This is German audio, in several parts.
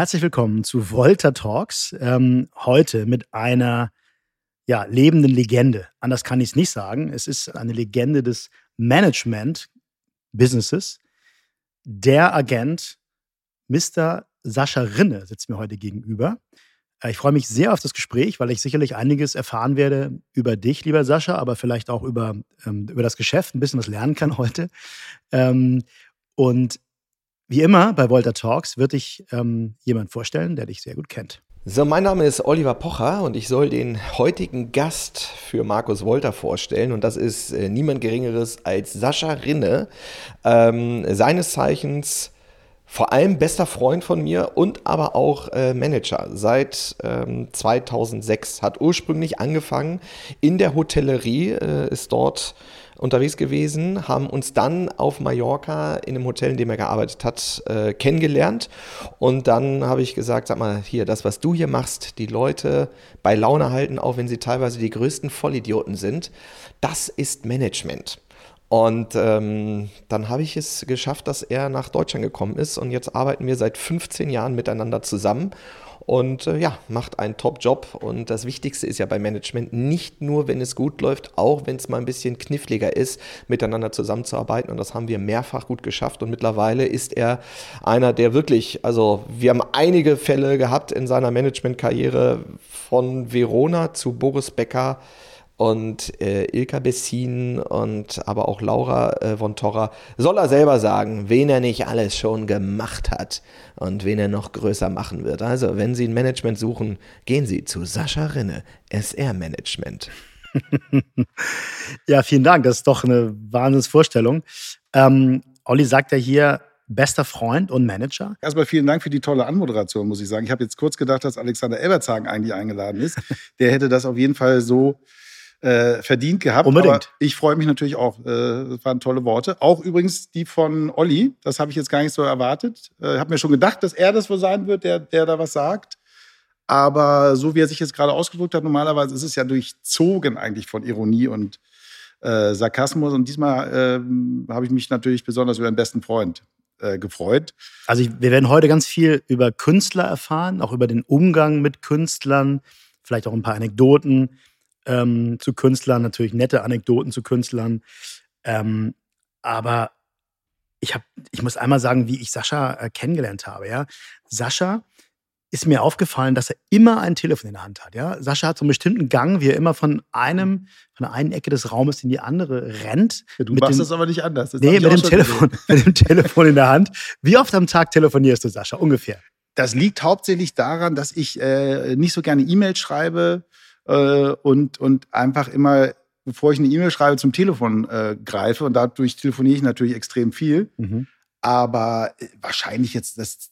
Herzlich willkommen zu Volta Talks. Ähm, heute mit einer ja, lebenden Legende. Anders kann ich es nicht sagen. Es ist eine Legende des Management-Businesses. Der Agent, Mr. Sascha Rinne, sitzt mir heute gegenüber. Äh, ich freue mich sehr auf das Gespräch, weil ich sicherlich einiges erfahren werde über dich, lieber Sascha, aber vielleicht auch über, ähm, über das Geschäft, ein bisschen was lernen kann heute. Ähm, und wie immer bei Volta Talks wird dich ähm, jemand vorstellen, der dich sehr gut kennt. So, mein Name ist Oliver Pocher und ich soll den heutigen Gast für Markus Wolter vorstellen. Und das ist äh, niemand Geringeres als Sascha Rinne, ähm, seines Zeichens vor allem bester Freund von mir und aber auch äh, Manager seit ähm, 2006. Hat ursprünglich angefangen in der Hotellerie, äh, ist dort unterwegs gewesen, haben uns dann auf Mallorca in einem Hotel, in dem er gearbeitet hat, äh, kennengelernt. Und dann habe ich gesagt, sag mal, hier, das, was du hier machst, die Leute bei Laune halten, auch wenn sie teilweise die größten Vollidioten sind, das ist Management. Und ähm, dann habe ich es geschafft, dass er nach Deutschland gekommen ist und jetzt arbeiten wir seit 15 Jahren miteinander zusammen und äh, ja, macht einen Top-Job. Und das Wichtigste ist ja beim Management nicht nur, wenn es gut läuft, auch wenn es mal ein bisschen kniffliger ist, miteinander zusammenzuarbeiten. Und das haben wir mehrfach gut geschafft. Und mittlerweile ist er einer, der wirklich, also wir haben einige Fälle gehabt in seiner Managementkarriere von Verona zu Boris Becker und äh, Ilka Bessin und aber auch Laura äh, von Torra soll er selber sagen, wen er nicht alles schon gemacht hat und wen er noch größer machen wird. Also, wenn Sie ein Management suchen, gehen Sie zu Sascha Rinne, SR Management. ja, vielen Dank. Das ist doch eine Wahnsinnsvorstellung. Ähm, Olli sagt ja hier, bester Freund und Manager. Erstmal vielen Dank für die tolle Anmoderation, muss ich sagen. Ich habe jetzt kurz gedacht, dass Alexander Elbertshagen eigentlich eingeladen ist. Der hätte das auf jeden Fall so äh, verdient gehabt. Unbedingt. Aber ich freue mich natürlich auch. Äh, das waren tolle Worte. Auch übrigens die von Olli. Das habe ich jetzt gar nicht so erwartet. Ich äh, habe mir schon gedacht, dass er das wohl sein wird, der, der da was sagt. Aber so wie er sich jetzt gerade ausgedrückt hat, normalerweise ist es ja durchzogen eigentlich von Ironie und äh, Sarkasmus. Und diesmal äh, habe ich mich natürlich besonders über den besten Freund äh, gefreut. Also ich, wir werden heute ganz viel über Künstler erfahren, auch über den Umgang mit Künstlern, vielleicht auch ein paar Anekdoten ähm, zu Künstlern, natürlich nette Anekdoten zu Künstlern. Ähm, aber ich, hab, ich muss einmal sagen, wie ich Sascha äh, kennengelernt habe. Ja? Sascha ist mir aufgefallen, dass er immer ein Telefon in der Hand hat. Ja? Sascha hat so einen bestimmten Gang, wie er immer von einem, von der einen Ecke des Raumes in die andere rennt. Ja, du machst dem, das aber nicht anders. Das nee, mit dem, Telefon, mit dem Telefon in der Hand. Wie oft am Tag telefonierst du, Sascha? Ungefähr. Das liegt hauptsächlich daran, dass ich äh, nicht so gerne E-Mails schreibe äh, und, und einfach immer, bevor ich eine E-Mail schreibe, zum Telefon äh, greife. Und dadurch telefoniere ich natürlich extrem viel. Mhm. Aber äh, wahrscheinlich jetzt, das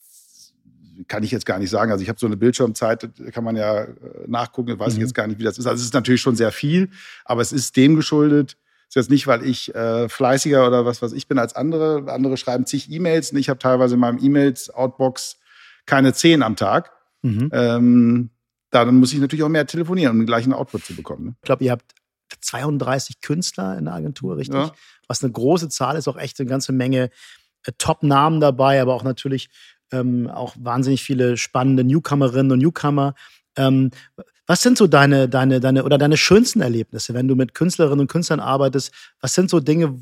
kann ich jetzt gar nicht sagen. Also ich habe so eine Bildschirmzeit, kann man ja äh, nachgucken, weiß mhm. ich jetzt gar nicht, wie das ist. Also es ist natürlich schon sehr viel, aber es ist dem geschuldet. Es ist jetzt nicht, weil ich äh, fleißiger oder was was ich bin als andere. Andere schreiben zig E-Mails und ich habe teilweise in meinem E-Mails-Outbox keine zehn am Tag. Mhm. Ähm, dann muss ich natürlich auch mehr telefonieren, um den gleichen Output zu bekommen. Ne? Ich glaube, ihr habt 32 Künstler in der Agentur, richtig? Ja. Was eine große Zahl ist, auch echt eine ganze Menge äh, Top-Namen dabei, aber auch natürlich ähm, auch wahnsinnig viele spannende Newcomerinnen und Newcomer. Ähm, was sind so deine, deine, deine oder deine schönsten Erlebnisse, wenn du mit Künstlerinnen und Künstlern arbeitest? Was sind so Dinge,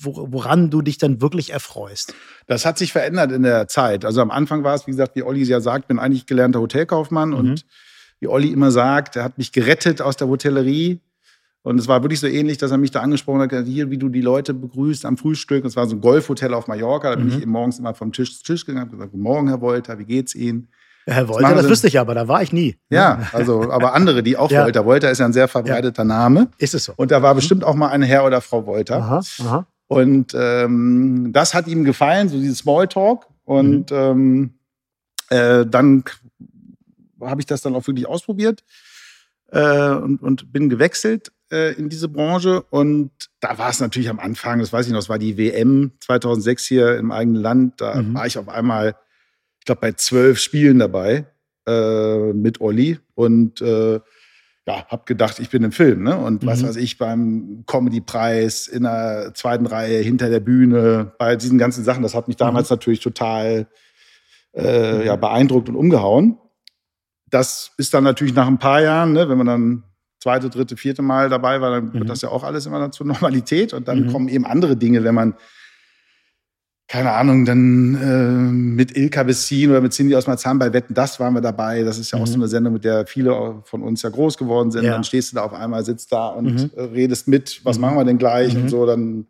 woran du dich dann wirklich erfreust? Das hat sich verändert in der Zeit. Also am Anfang war es, wie gesagt, wie Olli ja sagt, bin eigentlich gelernter Hotelkaufmann mhm. und wie Olli immer sagt, er hat mich gerettet aus der Hotellerie. Und es war wirklich so ähnlich, dass er mich da angesprochen hat, hier, wie du die Leute begrüßt am Frühstück. Es war so ein Golfhotel auf Mallorca. Da bin mhm. ich morgens immer vom Tisch zu Tisch gegangen und gesagt, guten Morgen, Herr Wolter, wie geht's Ihnen? Herr Wolter, das, das wüsste ich aber, da war ich nie. Ja, also, aber andere, die auch ja. Wolter. Wolter ist ja ein sehr verbreiteter ja. Name. Ist es so. Und da war mhm. bestimmt auch mal ein Herr oder Frau Wolter. Aha, aha. Und ähm, das hat ihm gefallen, so dieses Smalltalk. Und mhm. ähm, äh, dann habe ich das dann auch wirklich ausprobiert äh, und, und bin gewechselt äh, in diese Branche. Und da war es natürlich am Anfang, das weiß ich noch, das war die WM 2006 hier im eigenen Land. Da mhm. war ich auf einmal, ich glaube, bei zwölf Spielen dabei äh, mit Olli und äh, ja, hab gedacht, ich bin im Film, ne? Und mhm. was weiß ich, beim Comedy-Preis in der zweiten Reihe hinter der Bühne, bei diesen ganzen Sachen, das hat mich damals mhm. natürlich total äh, ja, beeindruckt und umgehauen. Das ist dann natürlich nach ein paar Jahren, ne, wenn man dann zweite, dritte, vierte Mal dabei war, dann wird Mhm. das ja auch alles immer dann zur Normalität. Und dann Mhm. kommen eben andere Dinge, wenn man, keine Ahnung, dann äh, mit Ilka Bessin oder mit Cindy aus Marzahn bei Wetten, das waren wir dabei. Das ist ja auch Mhm. so eine Sendung, mit der viele von uns ja groß geworden sind. Ja. Dann stehst du da auf einmal, sitzt da und Mhm. äh, redest mit, was Mhm. machen wir denn gleich Mhm. und so. Dann,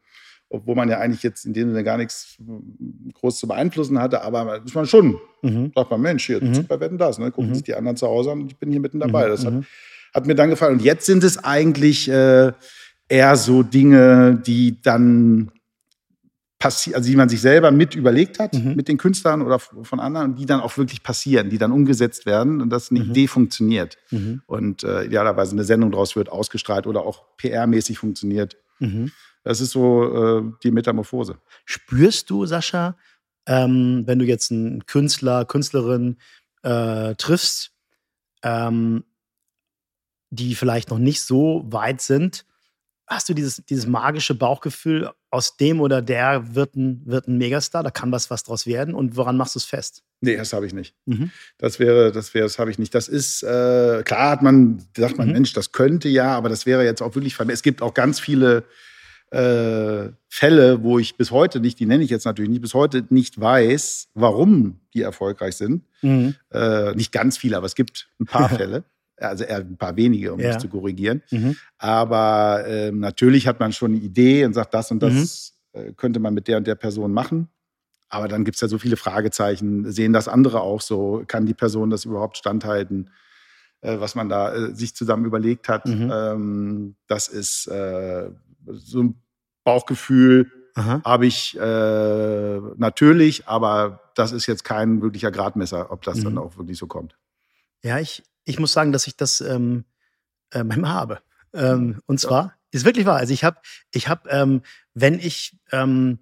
obwohl man ja eigentlich jetzt in dem Sinne gar nichts äh, groß zu beeinflussen hatte, aber ist man schon, Mhm. sagt man, Mensch, hier, Mhm. bei Wetten, das, ne? gucken Mhm. sich die anderen zu Hause an und ich bin hier mitten dabei. Mhm. Das hat Mhm. hat mir dann gefallen. Und jetzt sind es eigentlich äh, eher so Dinge, die dann passieren, also die man sich selber mit überlegt hat, Mhm. mit den Künstlern oder von anderen, und die dann auch wirklich passieren, die dann umgesetzt werden und dass eine. Idee funktioniert. Und äh, idealerweise eine Sendung daraus wird, ausgestrahlt oder auch PR-mäßig funktioniert. Mhm. Das ist so äh, die Metamorphose. Spürst du, Sascha, ähm, wenn du jetzt einen Künstler, Künstlerin äh, triffst, ähm, die vielleicht noch nicht so weit sind, hast du dieses, dieses magische Bauchgefühl, aus dem oder der wird ein, wird ein Megastar, da kann was, was draus werden und woran machst du es fest? Nee, das habe ich nicht. Mhm. Das wäre, das wäre, das habe ich nicht. Das ist, äh, klar hat man, sagt man, Mhm. Mensch, das könnte ja, aber das wäre jetzt auch wirklich, es gibt auch ganz viele äh, Fälle, wo ich bis heute nicht, die nenne ich jetzt natürlich nicht, bis heute nicht weiß, warum die erfolgreich sind. Mhm. Äh, nicht ganz viele, aber es gibt ein paar Fälle. Also eher ein paar wenige, um Ja. das zu korrigieren. Mhm. Aber ähm, natürlich hat man schon eine Idee und sagt, das und das Mhm. äh, könnte man mit der und der Person machen. Aber dann gibt es ja so viele Fragezeichen. Sehen das andere auch so? Kann die Person das überhaupt standhalten, äh, was man da äh, sich zusammen überlegt hat? Mhm. Ähm, das ist äh, so ein Bauchgefühl, habe ich äh, natürlich, aber das ist jetzt kein wirklicher Gradmesser, ob das dann Mhm. auch wirklich so kommt. Ja, ich, ich muss sagen, dass ich das ähm, äh, manchmal habe. Ähm, und zwar, ist wirklich wahr. Also ich habe, ich habe, ähm, wenn ich, ähm,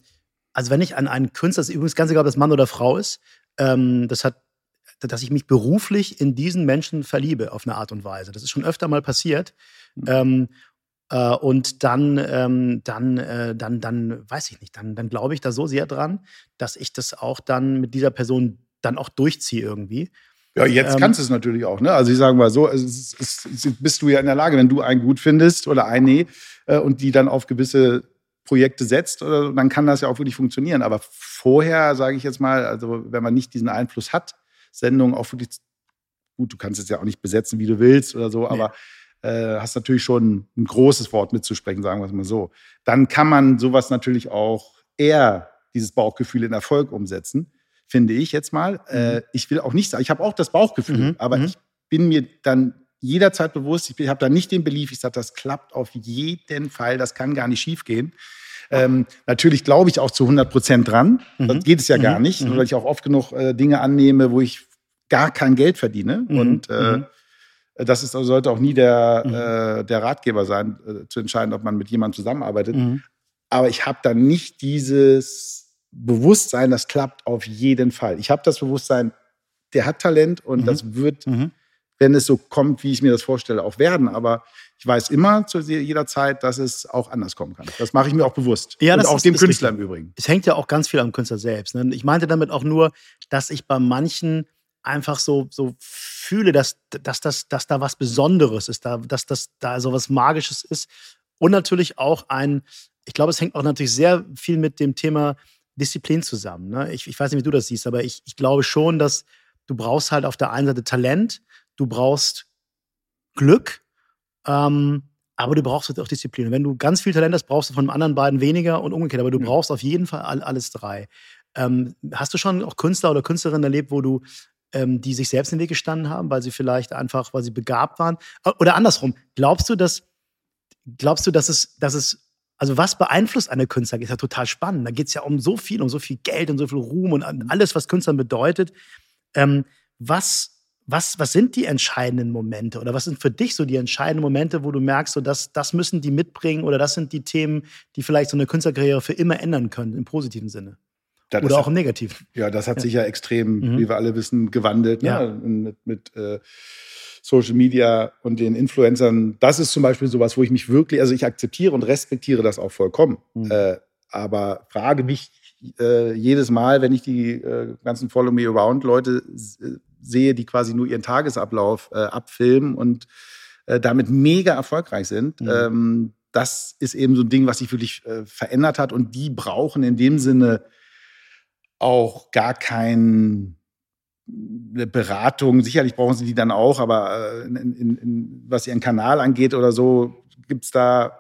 also wenn ich an einen Künstler, das ist übrigens ganz egal, ob das Mann oder Frau ist, ähm, das hat, dass ich mich beruflich in diesen Menschen verliebe auf eine Art und Weise. Das ist schon öfter mal passiert. Mhm. Ähm, äh, und dann, ähm, dann, äh, dann, dann, weiß ich nicht, dann, dann glaube ich da so sehr dran, dass ich das auch dann mit dieser Person dann auch durchziehe irgendwie. Ja, jetzt Ähm, kannst du es natürlich auch. Ne? Also ich sage mal so, es ist, es ist, bist du ja in der Lage, wenn du einen gut findest oder eine äh, und die dann auf gewisse Projekte setzt, oder, dann kann das ja auch wirklich funktionieren. Aber vorher, sage ich jetzt mal, also wenn man nicht diesen Einfluss hat, Sendungen auch wirklich, gut, du kannst es ja auch nicht besetzen, wie du willst oder so, aber äh, hast natürlich schon ein großes Wort mitzusprechen, sagen wir es mal so. Dann kann man sowas natürlich auch eher, dieses Bauchgefühl in Erfolg umsetzen, finde ich jetzt mal. Äh, ich will auch nicht sagen, ich habe auch das Bauchgefühl, Mhm, aber mhm. ich bin mir dann jederzeit bewusst, ich habe da nicht den Belief, ich sage, das klappt auf jeden Fall, das kann gar nicht schief gehen. Ähm, natürlich glaube ich auch zu 100 Prozent dran. Mhm. Das geht es ja gar Mhm. nicht, Mhm. weil ich auch oft genug äh, Dinge annehme, wo ich gar kein Geld verdiene. Mhm. Und äh, Mhm. Das ist, sollte auch nie der, Mhm. äh, der Ratgeber sein, äh, zu entscheiden, ob man mit jemandem zusammenarbeitet. Mhm. Aber ich habe dann nicht dieses Bewusstsein, das klappt auf jeden Fall. Ich habe das Bewusstsein, der hat Talent und Mhm. das wird, Mhm. wenn es so kommt, wie ich mir das vorstelle, auch werden. Aber ich weiß immer zu jeder Zeit, dass es auch anders kommen kann. Das mache ich mir auch bewusst. Ja, und das auch ist- dem Künstler richtig. im Übrigen. es hängt ja auch ganz viel am Künstler selbst. Ne? Ich meinte damit auch nur, dass ich bei manchen einfach so, so fühle, dass, dass, das, dass da was Besonderes ist, da, dass das da so was Magisches ist. Und natürlich auch ein, ich glaube, es hängt auch natürlich sehr viel mit dem Thema Disziplin zusammen. Ne? Ich, ich weiß nicht, wie du das siehst, aber ich, ich glaube schon, dass du brauchst halt auf der einen Seite Talent, du brauchst Glück, ähm, aber du brauchst halt auch Disziplin. Und wenn du ganz viel Talent hast, brauchst du von den anderen beiden weniger und umgekehrt. Aber du brauchst auf jeden Fall all, alles drei. Ähm, hast du schon auch Künstler oder Künstlerinnen erlebt, wo du ähm, die sich selbst in den Weg gestanden haben, weil sie vielleicht einfach, weil sie begabt waren? Oder andersrum, glaubst du, dass glaubst du, dass es, dass es, also was beeinflusst eine Künstler? Ist ja total spannend. Da geht es ja um so viel, um so viel Geld und so viel Ruhm und alles, was Künstlern bedeutet. Ähm, was, was, was sind die entscheidenden Momente oder was sind für dich so die entscheidenden Momente, wo du merkst, so das, das müssen die mitbringen oder das sind die Themen, die vielleicht so eine Künstlerkarriere für immer ändern können, im positiven Sinne Das oder auch im negativen? Ja, das hat Ja. sich ja extrem, Mhm. wie wir alle wissen, gewandelt. Ja. Ne? Mit, mit äh, Social Media und den Influencern. Das ist zum Beispiel sowas, wo ich mich wirklich, also ich akzeptiere und respektiere das auch vollkommen. Mhm. Äh, aber frage mich äh, jedes Mal, wenn ich die äh, ganzen Follow Me Around Leute äh, sehe, die quasi nur ihren Tagesablauf äh, abfilmen und damit mega erfolgreich sind. Mhm. Ähm, das ist eben so ein Ding, was sich wirklich verändert hat und die brauchen in dem Sinne auch gar kein eine Beratung, sicherlich brauchen sie die dann auch, aber in, in, in, was ihren Kanal angeht oder so, gibt es da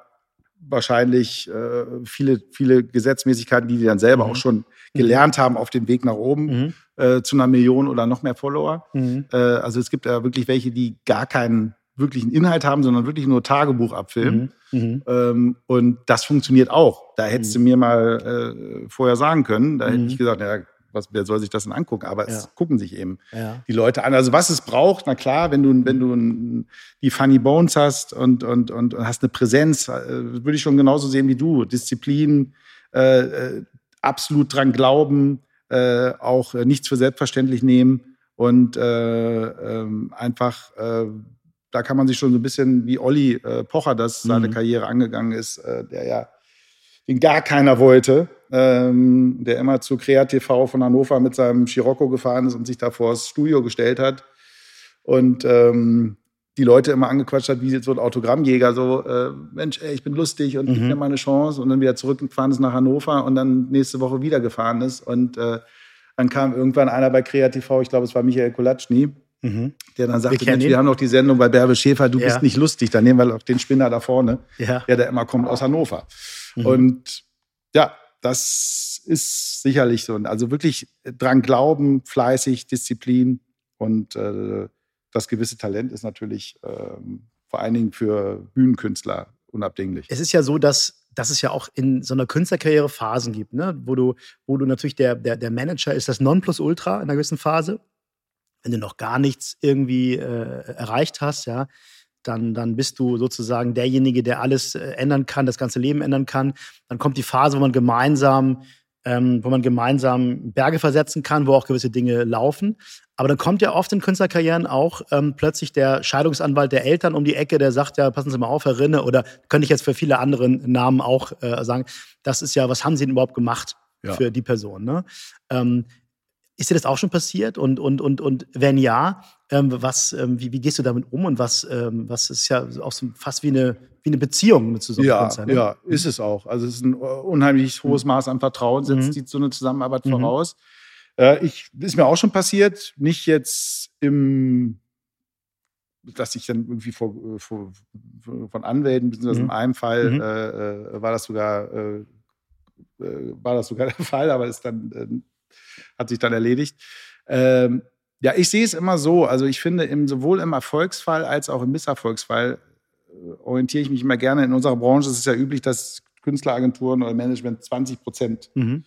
wahrscheinlich äh, viele, viele Gesetzmäßigkeiten, die die dann selber mhm. auch schon gelernt haben auf dem Weg nach oben mhm. äh, zu einer Million oder noch mehr Follower. Mhm. Äh, also es gibt ja wirklich welche, die gar keinen wirklichen Inhalt haben, sondern wirklich nur Tagebuch abfilmen. Mhm. mhm. Ähm, und das funktioniert auch. Da hättest du mhm. mir mal äh, vorher sagen können. Da hätte ich gesagt, ja, was, wer soll sich das denn angucken? Aber ja. es gucken sich eben ja. die Leute an. Also was es braucht, na klar, wenn du, wenn du die Funny Bones hast und, und, und, hast eine Präsenz, äh, würde ich schon genauso sehen wie du. Disziplin, äh, äh absolut dran glauben, äh, auch nichts für selbstverständlich nehmen und äh, ähm, einfach, da kann man sich schon so ein bisschen wie Olli Pocher das seine mhm. Karriere angegangen ist, der ja den gar keiner wollte, ähm, der immer zu KreaTV von Hannover mit seinem Scirocco gefahren ist und sich da vor das Studio gestellt hat und ähm, die Leute immer angequatscht hat, wie so ein Autogrammjäger, so, äh, Mensch, ey, ich bin lustig und mhm. gib mir mal eine Chance und dann wieder zurückgefahren ist nach Hannover und dann nächste Woche wieder gefahren ist und äh, dann kam irgendwann einer bei KreaTV, ich glaube, es war Michael Kolatschny, Mhm. Der dann sagte, wir, Mensch, wir haben noch die Sendung bei Bärbe Schäfer, du ja. bist nicht lustig, dann nehmen wir auch den Spinner da vorne, ja. der da immer kommt aus Hannover. Mhm. Und ja, das ist sicherlich so. Also wirklich dran glauben, fleißig, Disziplin und äh, das gewisse Talent ist natürlich ähm, vor allen Dingen für Bühnenkünstler unabdinglich. Es ist ja so, dass, dass es ja auch in so einer Künstlerkarriere Phasen gibt, ne? wo, du, wo du natürlich der, der, der Manager ist das Nonplusultra in einer gewissen Phase. Wenn du noch gar nichts irgendwie äh, erreicht hast, ja, dann, dann bist du sozusagen derjenige, der alles äh, ändern kann, das ganze Leben ändern kann. Dann kommt die Phase, wo man gemeinsam, ähm, wo man gemeinsam Berge versetzen kann, wo auch gewisse Dinge laufen. Aber dann kommt ja oft in Künstlerkarrieren auch ähm, plötzlich der Scheidungsanwalt der Eltern um die Ecke, der sagt, ja, passen Sie mal auf, Herr Rinne, oder könnte ich jetzt für viele andere Namen auch äh, sagen, das ist ja, was haben Sie denn überhaupt gemacht ja. für die Person? Ne? Ähm, ist dir das auch schon passiert? Und, und, und, und wenn ja, ähm, was, ähm, wie, wie gehst du damit um? Und was, ähm, was ist ja auch so fast wie eine, wie eine Beziehung mit so einem ja, Künstler? Ne? Ja, ist es auch. Also es ist ein unheimlich hohes Maß an Vertrauen, setzt mhm. so eine Zusammenarbeit mhm. voraus. Äh, ich, ist mir auch schon passiert, nicht jetzt im dass ich dann irgendwie vor, vor, von Anwälten, beziehungsweise mhm. in einem Fall mhm. äh, äh, war das sogar äh, äh war das sogar der Fall, aber ist dann äh, hat sich dann erledigt. Ähm, ja, ich sehe es immer so. Also ich finde, im, sowohl im Erfolgsfall als auch im Misserfolgsfall äh, orientiere ich mich immer gerne. In unserer Branche ist es ja üblich, dass Künstleragenturen oder Management 20 Prozent mhm.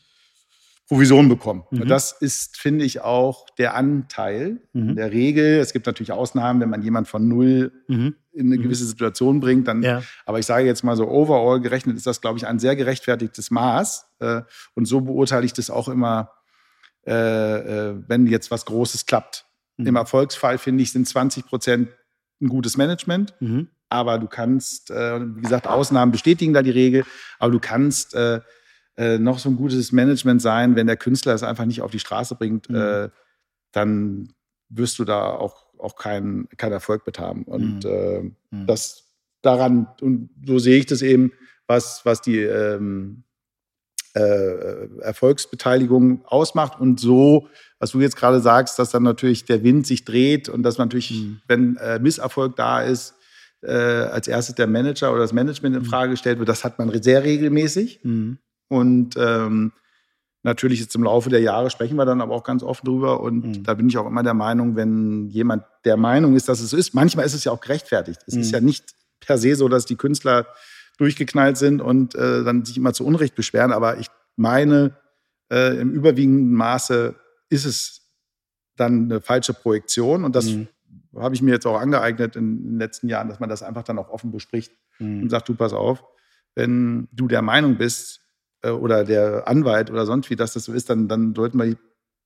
Provision bekommen. Mhm. Und das ist, finde ich, auch der Anteil mhm. in der Regel. Es gibt natürlich Ausnahmen, wenn man jemand von null mhm. in eine mhm. gewisse Situation bringt, dann, ja. aber ich sage jetzt mal so overall gerechnet, ist das, glaube ich, ein sehr gerechtfertigtes Maß. Äh, und so beurteile ich das auch immer äh, äh, wenn jetzt was Großes klappt. Mhm. Im Erfolgsfall, finde ich, sind 20 Prozent ein gutes Management. Mhm. Aber du kannst, äh, wie gesagt, Ausnahmen bestätigen da die Regel, aber du kannst äh, äh, noch so ein gutes Management sein, wenn der Künstler es einfach nicht auf die Straße bringt, mhm. dann wirst du da auch, auch keinen kein Erfolg mit haben. Und mhm. mhm. das daran, und so sehe ich das eben, was, was die ähm, äh, Erfolgsbeteiligung ausmacht und so, was du jetzt gerade sagst, dass dann natürlich der Wind sich dreht und dass man natürlich, mhm. wenn äh, Misserfolg da ist, äh, als erstes der Manager oder das Management in mhm. Frage gestellt wird. Das hat man sehr regelmäßig. Mhm. Und ähm, natürlich jetzt im Laufe der Jahre sprechen wir dann aber auch ganz offen drüber. Und mhm. da bin ich auch immer der Meinung, wenn jemand der Meinung ist, dass es so ist, manchmal ist es ja auch gerechtfertigt. Es ist mhm. ja nicht per se so, dass die Künstler durchgeknallt sind und äh, dann sich immer zu Unrecht beschweren. Aber ich meine, äh, im überwiegenden Maße ist es dann eine falsche Projektion. Und das mhm. habe ich mir jetzt auch angeeignet in den letzten Jahren, dass man das einfach dann auch offen bespricht mhm. und sagt, du pass auf, wenn du der Meinung bist äh, oder der Anwalt oder sonst wie, dass das so ist, dann, dann sollten wir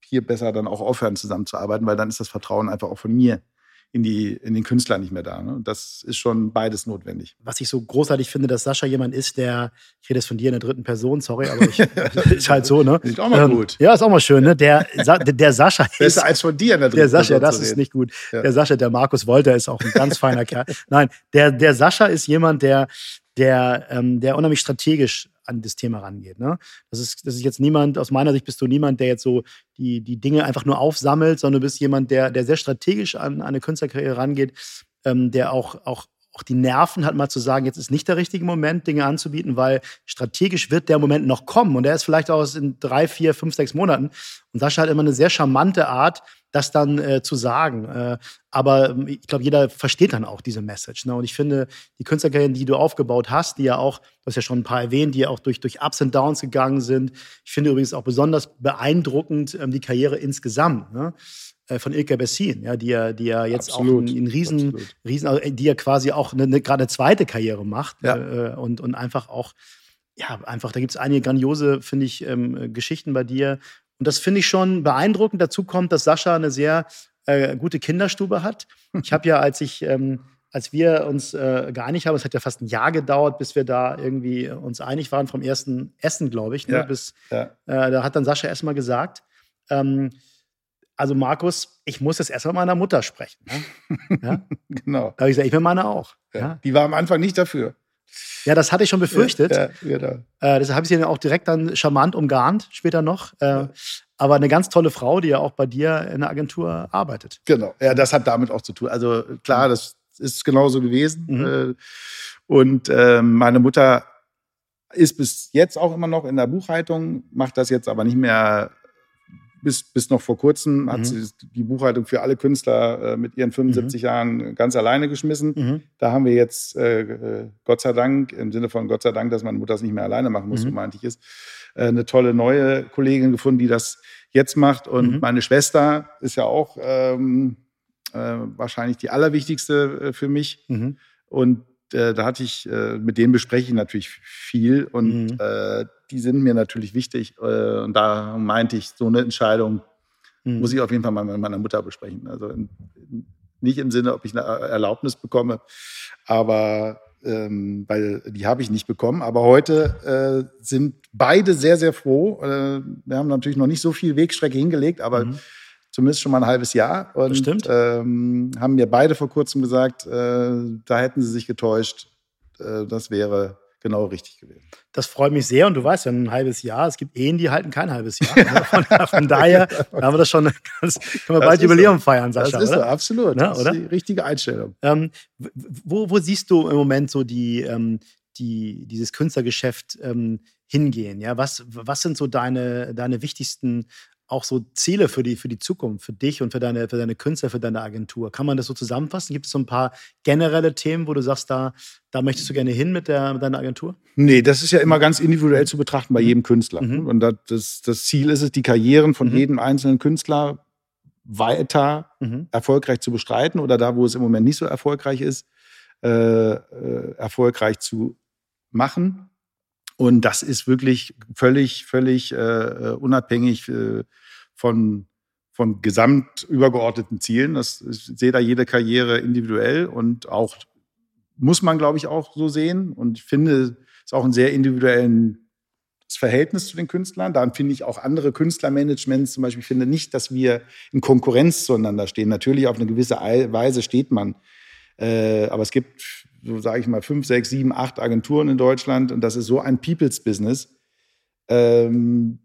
hier besser dann auch aufhören zusammenzuarbeiten, weil dann ist das Vertrauen einfach auch von mir in, die, in den Künstler nicht mehr da. Ne? Das ist schon beides notwendig. Was ich so großartig finde, dass Sascha jemand ist, der, ich rede jetzt von dir in der dritten Person, sorry, aber ich, ist halt so, ne? Ist auch mal ähm, gut. Ja, ist auch mal schön, ne? Der, der, der Sascha ist. Besser als von dir in der dritten Der Sascha, das ist nicht gut. Ja. Der Sascha, der Markus Wolter ist auch ein ganz feiner Kerl. Nein, der, der Sascha ist jemand, der, der, ähm, der unheimlich strategisch an das Thema rangeht. Ne? Das, ist, das ist jetzt niemand, aus meiner Sicht bist du niemand, der jetzt so die, die Dinge einfach nur aufsammelt, sondern du bist jemand, der, der sehr strategisch an, an eine Künstlerkarriere rangeht, ähm, der auch, auch, auch die Nerven hat, mal zu sagen, jetzt ist nicht der richtige Moment, Dinge anzubieten, weil strategisch wird der Moment noch kommen und der ist vielleicht auch in drei, vier, fünf, sechs Monaten. Und Sascha hat immer eine sehr charmante Art, das dann äh, zu sagen. Äh, aber ähm, ich glaube, jeder versteht dann auch diese Message. Ne? Und ich finde, die Künstlerkarrieren, die du aufgebaut hast, die ja auch, du hast ja schon ein paar erwähnt, die ja auch durch, durch Ups und Downs gegangen sind. Ich finde übrigens auch besonders beeindruckend ähm, die Karriere insgesamt. Ne? Äh, von Ilka Bessin, ja, die ja, die ja jetzt absolut, auch einen, einen riesen, riesen, also, die ja quasi auch eine, eine gerade zweite Karriere macht ja. äh, und, und einfach auch, ja, einfach, da gibt es einige grandiose, finde ich, ähm, Geschichten bei dir, und das finde ich schon beeindruckend. Dazu kommt, dass Sascha eine sehr äh, gute Kinderstube hat. Ich habe ja, als ich, ähm, als wir uns äh, geeinigt haben, es hat ja fast ein Jahr gedauert, bis wir da irgendwie uns einig waren vom ersten Essen, glaube ich. Ne? Ja, bis, ja. Äh, da hat dann Sascha erstmal gesagt, ähm, also Markus, ich muss jetzt erstmal mit meiner Mutter sprechen. Ne? Ja? genau. Da habe ich gesagt, ich will meine auch. Ja. Die war am Anfang nicht dafür. Ja, das hatte ich schon befürchtet. Ja, ja, genau. äh, deshalb habe ich sie dann auch direkt dann charmant umgarnt, später noch. Äh, ja. Aber eine ganz tolle Frau, die ja auch bei dir in der Agentur arbeitet. Genau, ja, das hat damit auch zu tun. Also klar, das ist genauso gewesen. Mhm. Äh, und äh, meine Mutter ist bis jetzt auch immer noch in der Buchhaltung, macht das jetzt aber nicht mehr bis, bis noch vor kurzem mhm. hat sie die Buchhaltung für alle Künstler äh, mit ihren 75 mhm. Jahren ganz alleine geschmissen. Mhm. Da haben wir jetzt, äh, äh, Gott sei Dank, im Sinne von Gott sei Dank, dass meine Mutter das nicht mehr alleine machen muss, so mhm. meinte ich es, äh, eine tolle neue Kollegin gefunden, die das jetzt macht. Und mhm. meine Schwester ist ja auch ähm, äh, wahrscheinlich die allerwichtigste äh, für mich. Mhm. Und da hatte ich, äh, mit denen bespreche ich natürlich viel und die sind mir natürlich wichtig. Äh, und da meinte ich, so eine Entscheidung mhm. muss ich auf jeden Fall mal mit meiner Mutter besprechen. Also in, nicht im Sinne, ob ich eine Erlaubnis bekomme, aber ähm, weil die habe ich nicht bekommen. Aber heute äh, sind beide sehr, sehr froh. Äh, wir haben natürlich noch nicht so viel Wegstrecke hingelegt, aber mhm zumindest schon mal ein halbes Jahr. Und Bestimmt. Ähm, haben mir beide vor kurzem gesagt, äh, da hätten sie sich getäuscht. Äh, das wäre genau richtig gewesen. Das freut mich sehr und du weißt ja, ein halbes Jahr, es gibt Ehen, die halten kein halbes Jahr. Ne? Von, von daher haben wir das schon, ganz, können wir bald Jubiläum so. feiern, Sascha. Das ist oder? so, absolut. Ne, das ist die richtige Einstellung. Ähm, wo, wo, siehst du im Moment so die, ähm, die, dieses Künstlergeschäft ähm, hingehen? Ja? Was, was sind so deine, deine wichtigsten auch so Ziele für die, für die Zukunft, für dich und für deine, für deine Künstler, für deine Agentur? Kann man das so zusammenfassen? Gibt es so ein paar generelle Themen, wo du sagst, da, da möchtest du gerne hin mit, der, mit deiner Agentur? Nee, das ist ja immer ganz individuell zu betrachten bei mhm. jedem Künstler. Mhm. Und das, das Ziel ist es, die Karrieren von mhm. jedem einzelnen Künstler weiter mhm. erfolgreich zu bestreiten oder da, wo es im Moment nicht so erfolgreich ist, äh, äh, erfolgreich zu machen. Und das ist wirklich völlig, völlig äh, äh unabhängig äh, von, von gesamt übergeordneten Zielen. Das sehe da jede Karriere individuell und auch muss man, glaube ich, auch so sehen. Und ich finde, es ist auch ein sehr individuelles Verhältnis zu den Künstlern. Da finde ich auch andere Künstlermanagements zum Beispiel, finde nicht, dass wir in Konkurrenz zueinander stehen. Natürlich auf eine gewisse Weise steht man. Äh, aber es gibt so sage ich mal, fünf, sechs, sieben, acht Agenturen in Deutschland. Und das ist so ein People's Business. Ähm,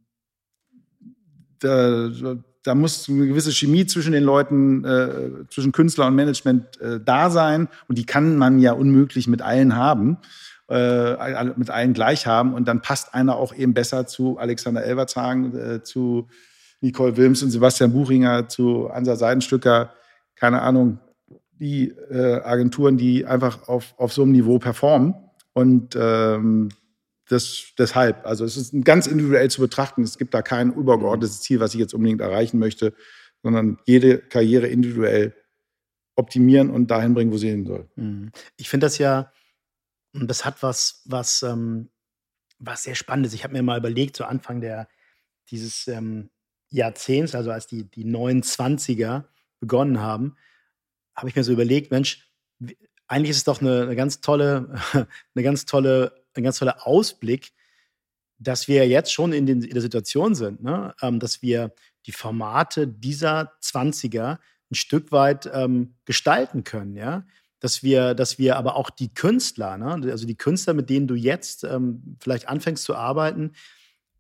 da, da, muss eine gewisse Chemie zwischen den Leuten, äh, zwischen Künstler und Management äh, da sein. Und die kann man ja unmöglich mit allen haben, äh, mit allen gleich haben. Und dann passt einer auch eben besser zu Alexander Elbertshagen, äh, zu Nicole Wilms und Sebastian Buchinger, zu Ansa Seidenstücker, keine Ahnung, die äh, Agenturen, die einfach auf, auf so einem Niveau performen. Und ähm, das, deshalb, also es ist ganz individuell zu betrachten. Es gibt da kein übergeordnetes Ziel, was ich jetzt unbedingt erreichen möchte, sondern jede Karriere individuell optimieren und dahin bringen, wo sie hin soll. Mhm. Ich finde das ja, das hat was, was, ähm, was sehr Spannendes. Ich habe mir mal überlegt, zu Anfang der, dieses ähm, Jahrzehnts, also als die, die 29er begonnen haben, habe ich mir so überlegt, Mensch, eigentlich ist es doch eine, eine ganz tolle, eine ganz tolle, ein ganz toller Ausblick, dass wir jetzt schon in, den, in der Situation sind, ne? ähm, dass wir die Formate dieser 20er ein Stück weit ähm, gestalten können, ja. Dass wir, dass wir aber auch die Künstler, ne? also die Künstler, mit denen du jetzt ähm, vielleicht anfängst zu arbeiten,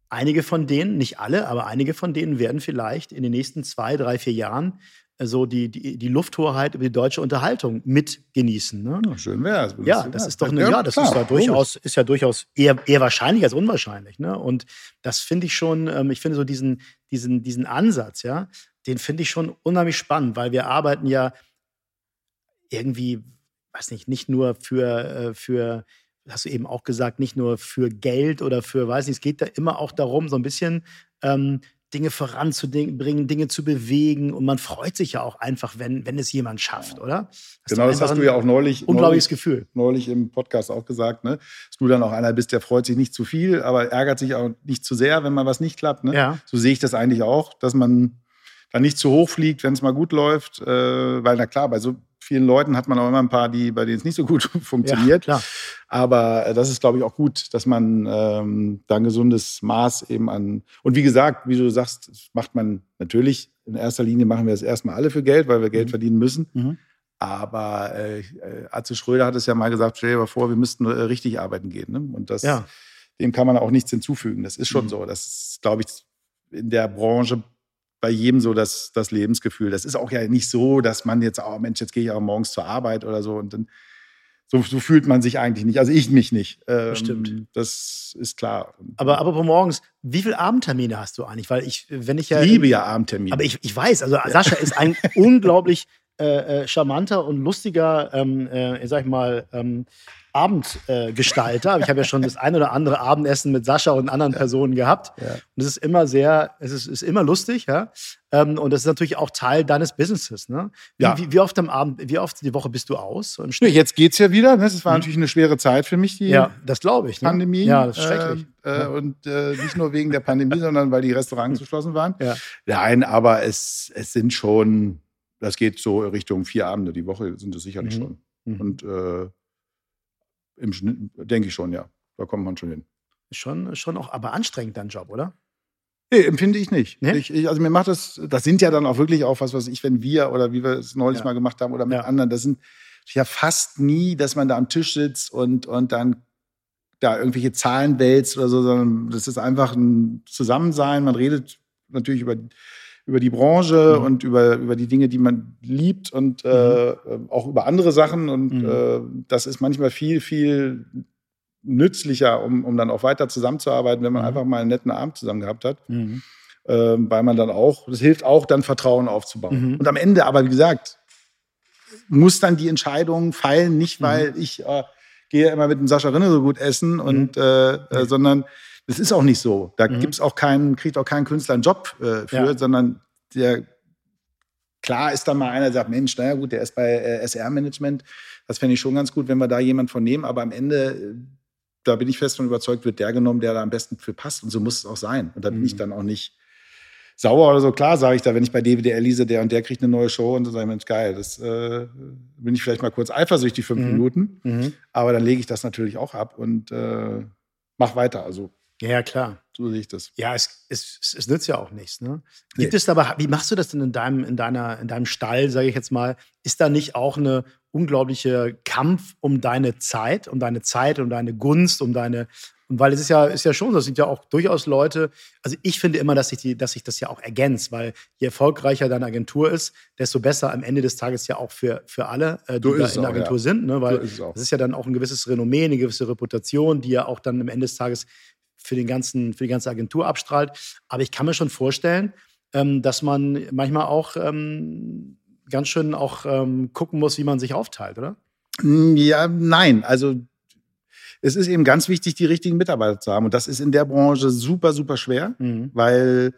einige von denen, nicht alle, aber einige von denen werden vielleicht in den nächsten zwei, drei, vier Jahren so die, die, die Lufthoheit über die deutsche Unterhaltung mitgenießen. Ne? Ja, schön wäre es. Ja, das ist doch eine, ja, das klar, ist, ja durchaus, ist ja durchaus eher, eher wahrscheinlich als unwahrscheinlich. Ne? Und das finde ich schon, ähm, ich finde so diesen, diesen, diesen Ansatz, ja, den finde ich schon unheimlich spannend, weil wir arbeiten ja irgendwie, weiß nicht, nicht nur für, äh, für hast du eben auch gesagt, nicht nur für Geld oder für, weiß nicht, es geht da immer auch darum, so ein bisschen ähm, Dinge voranzubringen, Dinge zu bewegen. Und man freut sich ja auch einfach, wenn, wenn es jemand schafft, oder? Das genau, das hast du ja auch neulich. Unglaubliches neulich, Gefühl. Neulich im Podcast auch gesagt, ne? Dass du dann auch einer bist, der freut sich nicht zu viel, aber ärgert sich auch nicht zu sehr, wenn mal was nicht klappt. Ne? Ja. So sehe ich das eigentlich auch, dass man dann nicht zu hoch fliegt, wenn es mal gut läuft. Äh, weil, na klar, bei so vielen Leuten hat man auch immer ein paar, die, bei denen es nicht so gut funktioniert. Ja, Aber äh, das ist, glaube ich, auch gut, dass man ähm, da ein gesundes Maß eben an. Und wie gesagt, wie du sagst, macht man natürlich. In erster Linie machen wir das erstmal alle für Geld, weil wir Geld mhm. verdienen müssen. Mhm. Aber äh, äh Atze Schröder hat es ja mal gesagt, stell dir mal vor, wir müssten äh, richtig arbeiten gehen. Ne? Und das, ja. dem kann man auch nichts hinzufügen. Das ist schon mhm. so. Das ist, glaube ich, in der Branche bei jedem so das, das Lebensgefühl. Das ist auch ja nicht so, dass man jetzt, oh Mensch, jetzt gehe ich auch morgens zur Arbeit oder so und dann so, so fühlt man sich eigentlich nicht. Also ich mich nicht. Ähm, Stimmt. Das ist klar. Aber, aber morgens, wie viele Abendtermine hast du eigentlich? Weil ich, wenn ich ja. Ich liebe ja Abendtermine. Aber ich, ich weiß, also Sascha ist ein unglaublich äh, äh, charmanter und lustiger, ähm, äh, sag ich mal, ähm, Abendgestalter. Äh, ich habe ja schon das ein oder andere Abendessen mit Sascha und anderen Personen gehabt. Ja. Und es ist immer sehr, es ist, ist immer lustig, ja. Ähm, und das ist natürlich auch Teil deines Businesses. Ne? Wie, ja. wie, wie, oft am Abend, wie oft die Woche bist du aus? Ja, jetzt geht's ja wieder. Ne? Das war mhm. natürlich eine schwere Zeit für mich, die ja, das glaube ich. Ne? Pandemie. Ja, das ist schrecklich. Äh, äh, und nicht nur wegen der Pandemie, sondern weil die Restaurants geschlossen waren. Ja. Nein, aber es, es sind schon, das geht so Richtung vier Abende die Woche, sind es sicherlich mhm. schon. Mhm. Und äh, im Schnitt, denke ich schon, ja. Da kommt man schon hin. Schon, schon auch, aber anstrengend dein Job, oder? Nee, empfinde ich nicht. Nee? Ich, ich, also mir macht das, das sind ja dann auch wirklich auch was, was ich, wenn wir oder wie wir es neulich ja. mal gemacht haben oder mit ja. anderen, das sind ja fast nie, dass man da am Tisch sitzt und, und dann da irgendwelche Zahlen wälzt oder so, sondern das ist einfach ein Zusammensein. Man redet natürlich über über die Branche mhm. und über, über die Dinge, die man liebt und äh, mhm. auch über andere Sachen. Und mhm. äh, das ist manchmal viel, viel nützlicher, um, um dann auch weiter zusammenzuarbeiten, wenn man mhm. einfach mal einen netten Abend zusammen gehabt hat. Mhm. Äh, weil man dann auch, das hilft auch, dann Vertrauen aufzubauen. Und am Ende aber, wie gesagt, muss dann die Entscheidung fallen, nicht weil ich äh, gehe immer mit dem Sascha Rinne so gut essen und äh, äh, sondern das ist auch nicht so. Da mhm. gibt's auch keinen, kriegt auch kein Künstler einen Job äh, für, ja. sondern der klar ist da mal einer, der sagt, Mensch, naja gut, der ist bei äh, SR-Management. Das fände ich schon ganz gut, wenn wir da jemand von nehmen. Aber am Ende, äh, da bin ich fest von überzeugt, wird der genommen, der da am besten für passt. Und so muss es auch sein. Und da bin mhm. ich dann auch nicht sauer oder so. Klar sage ich da, wenn ich bei DWDL lese, der und der kriegt eine neue Show und so sage ich, Mensch, geil, das äh, bin ich vielleicht mal kurz eifersüchtig, fünf mhm. Minuten. Mhm. Aber dann lege ich das natürlich auch ab und äh, mach weiter. Also ja, klar. So sehe ich das. Ja, es, es, es nützt ja auch nichts. Ne? Gibt nee. es aber, wie machst du das denn in deinem, in deiner, in deinem Stall, sage ich jetzt mal? Ist da nicht auch eine unglaubliche Kampf um deine Zeit, um deine Zeit, um deine Gunst, um deine, und weil es ist ja, ist ja schon so, es sind ja auch durchaus Leute, also ich finde immer, dass sich, die, dass sich das ja auch ergänzt, weil je erfolgreicher deine Agentur ist, desto besser am Ende des Tages ja auch für, für alle, äh, die da in der Agentur ja. sind. Ne? Weil es ist ja dann auch ein gewisses Renommee, eine gewisse Reputation, die ja auch dann am Ende des Tages für, den ganzen, für die ganze Agentur abstrahlt. Aber ich kann mir schon vorstellen, ähm, dass man manchmal auch ähm, ganz schön auch ähm, gucken muss, wie man sich aufteilt, oder? Mm, ja, nein. Also es ist eben ganz wichtig, die richtigen Mitarbeiter zu haben. Und das ist in der Branche super, super schwer, mhm. weil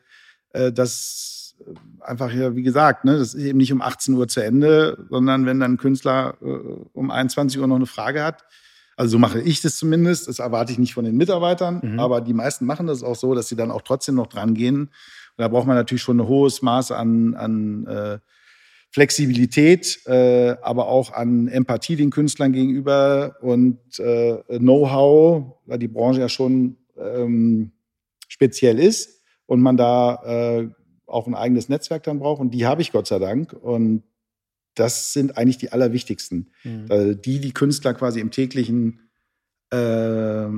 äh, das einfach ja, wie gesagt, ne, das ist eben nicht um 18 Uhr zu Ende, sondern wenn dann ein Künstler äh, um 21 Uhr noch eine Frage hat, also so mache ich das zumindest. Das erwarte ich nicht von den Mitarbeitern, mhm. aber die meisten machen das auch so, dass sie dann auch trotzdem noch dran gehen. Und da braucht man natürlich schon ein hohes Maß an, an äh, Flexibilität, äh, aber auch an Empathie den Künstlern gegenüber und äh, Know-how, weil die Branche ja schon ähm, speziell ist und man da äh, auch ein eigenes Netzwerk dann braucht. Und die habe ich Gott sei Dank. Und das sind eigentlich die allerwichtigsten. Mhm. die, die Künstler quasi im täglichen äh,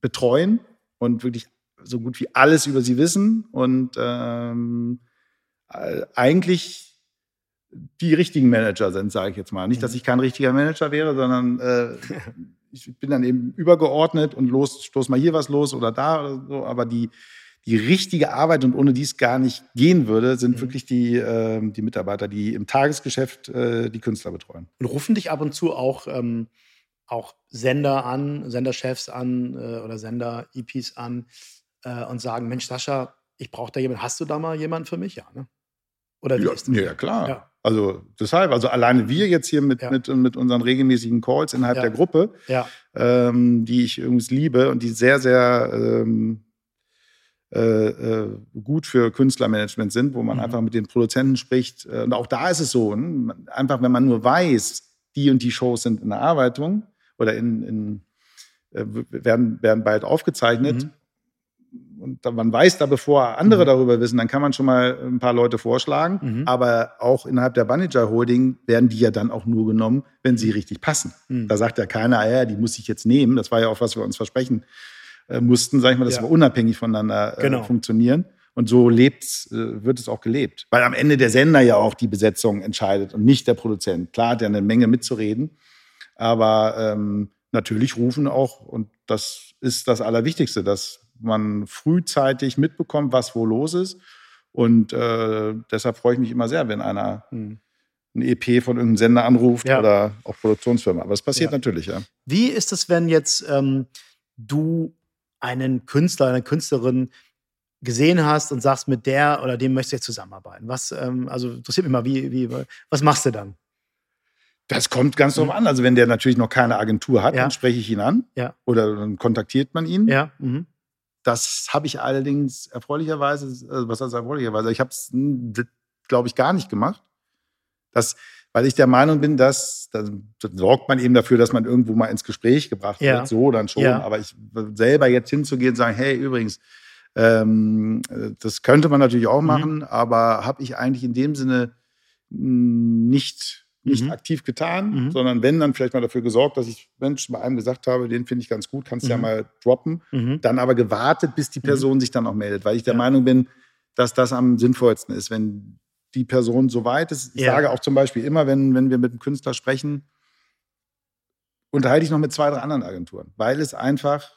betreuen und wirklich so gut wie alles über sie wissen und ähm, eigentlich die richtigen Manager sind, sage ich jetzt mal. Nicht, dass mhm. ich kein richtiger Manager wäre, sondern äh, ich bin dann eben übergeordnet und los, stoß mal hier was los oder da oder so, aber die, die richtige Arbeit und ohne die es gar nicht gehen würde, sind mhm. wirklich die, äh, die Mitarbeiter, die im Tagesgeschäft äh, die Künstler betreuen. Und rufen dich ab und zu auch, ähm, auch Sender an, Senderchefs an äh, oder Sender-EPs an äh, und sagen, Mensch, Sascha, ich brauche da jemanden. Hast du da mal jemanden für mich? Ja, ne? Oder wie ja, ist das? Ja, klar. Ja. Also deshalb, also alleine wir jetzt hier mit, ja. mit, mit unseren regelmäßigen Calls innerhalb der Gruppe, ähm, die ich übrigens liebe und die sehr, sehr ähm, äh, äh, gut für Künstlermanagement sind, wo man mhm. einfach mit den Produzenten spricht. Äh, und auch da ist es so, ne? einfach wenn man nur weiß, die und die Shows sind in der Arbeitung oder in, in äh, werden, werden bald aufgezeichnet. Mhm und man weiß da, bevor andere mhm. darüber wissen, dann kann man schon mal ein paar Leute vorschlagen. Mhm. Aber auch innerhalb der Banniger Holding werden die ja dann auch nur genommen, wenn sie richtig passen. Mhm. Da sagt ja keiner, ah ja, die muss ich jetzt nehmen. Das war ja auch, was wir uns versprechen äh, mussten, sag ich mal, dass ja. wir unabhängig voneinander äh, genau. funktionieren. Und so lebt's, äh, wird es auch gelebt. Weil am Ende der Sender ja auch die Besetzung entscheidet und nicht der Produzent. Klar hat er eine Menge mitzureden, aber ähm, natürlich rufen auch, und das ist das Allerwichtigste, dass man frühzeitig mitbekommt, was wo los ist. Und äh, deshalb freue ich mich immer sehr, wenn einer hm. ein EP von irgendeinem Sender anruft ja. oder auch Produktionsfirma. Aber es passiert ja. natürlich, ja. Wie ist es, wenn jetzt ähm, du einen Künstler, eine Künstlerin gesehen hast und sagst, mit der oder dem möchtest du jetzt zusammenarbeiten? Was, ähm, also interessiert mich mal, wie, wie, was machst du dann? Das kommt ganz drauf mhm. an. Also wenn der natürlich noch keine Agentur hat, ja. dann spreche ich ihn an. Ja. Oder dann kontaktiert man ihn. Ja. Mhm. Das habe ich allerdings erfreulicherweise, also was heißt erfreulicherweise, ich habe es, glaube ich, gar nicht gemacht. Das, weil ich der Meinung bin, dass, da sorgt man eben dafür, dass man irgendwo mal ins Gespräch gebracht ja. wird, so dann schon. Ja. Aber ich selber jetzt hinzugehen und sagen, hey, übrigens, ähm, das könnte man natürlich auch mhm. machen, mhm. aber habe ich eigentlich in dem Sinne nicht nicht mhm. aktiv getan, mhm. sondern wenn, dann vielleicht mal dafür gesorgt, dass ich Menschen bei einem gesagt habe, den finde ich ganz gut, kannst du ja mhm. mal droppen. Mhm. Dann aber gewartet, bis die mhm. Person sich dann auch meldet, weil ich der ja. Meinung bin, dass das am sinnvollsten ist, wenn die Person so weit ist. Ich ja. sage auch zum Beispiel immer, wenn, wenn wir mit einem Künstler sprechen, unterhalte ich noch mit zwei, drei anderen Agenturen, weil es einfach,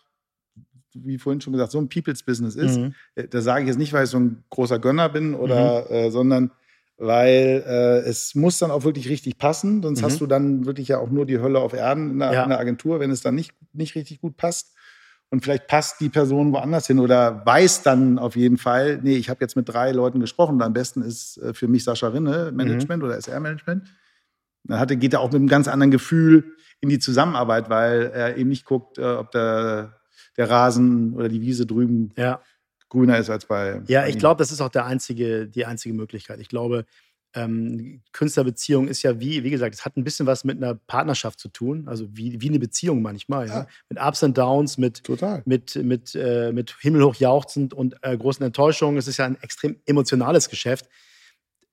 wie vorhin schon gesagt, so ein People's Business ist. Mhm. Äh, da sage ich jetzt nicht, weil ich so ein großer Gönner bin oder, mhm. äh, sondern weil äh, es muss dann auch wirklich richtig passen, sonst mhm. hast du dann wirklich ja auch nur die Hölle auf Erden in der, ja. in der, Agentur, wenn es dann nicht, nicht richtig gut passt. Und vielleicht passt die Person woanders hin oder weiß dann auf jeden Fall, nee, ich habe jetzt mit drei Leuten gesprochen und am besten ist äh, für mich Sascha Rinne Management mhm. oder SR-Management. Dann hatte, geht er auch mit einem ganz anderen Gefühl in die Zusammenarbeit, weil er eben nicht guckt, äh, ob der, der Rasen oder die Wiese drüben ja grüner ist als bei. Ja, ich glaube, das ist auch der einzige, die einzige Möglichkeit. Ich glaube, ähm, Künstlerbeziehung ist ja wie, wie gesagt, es hat ein bisschen was mit einer Partnerschaft zu tun, also wie, wie eine Beziehung manchmal, ja. Ja? mit Ups und Downs, mit, Total. mit, mit, äh, mit himmelhoch jauchzend und äh, großen Enttäuschungen. Es ist ja ein extrem emotionales Geschäft.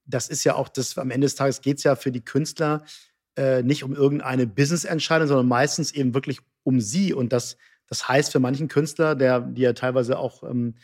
Das ist ja auch das, am Ende des Tages geht es ja für die Künstler äh, nicht um irgendeine Business-Entscheidung, sondern meistens eben wirklich um sie. Und das, das heißt für manchen Künstler, der, die ja teilweise auch ähm,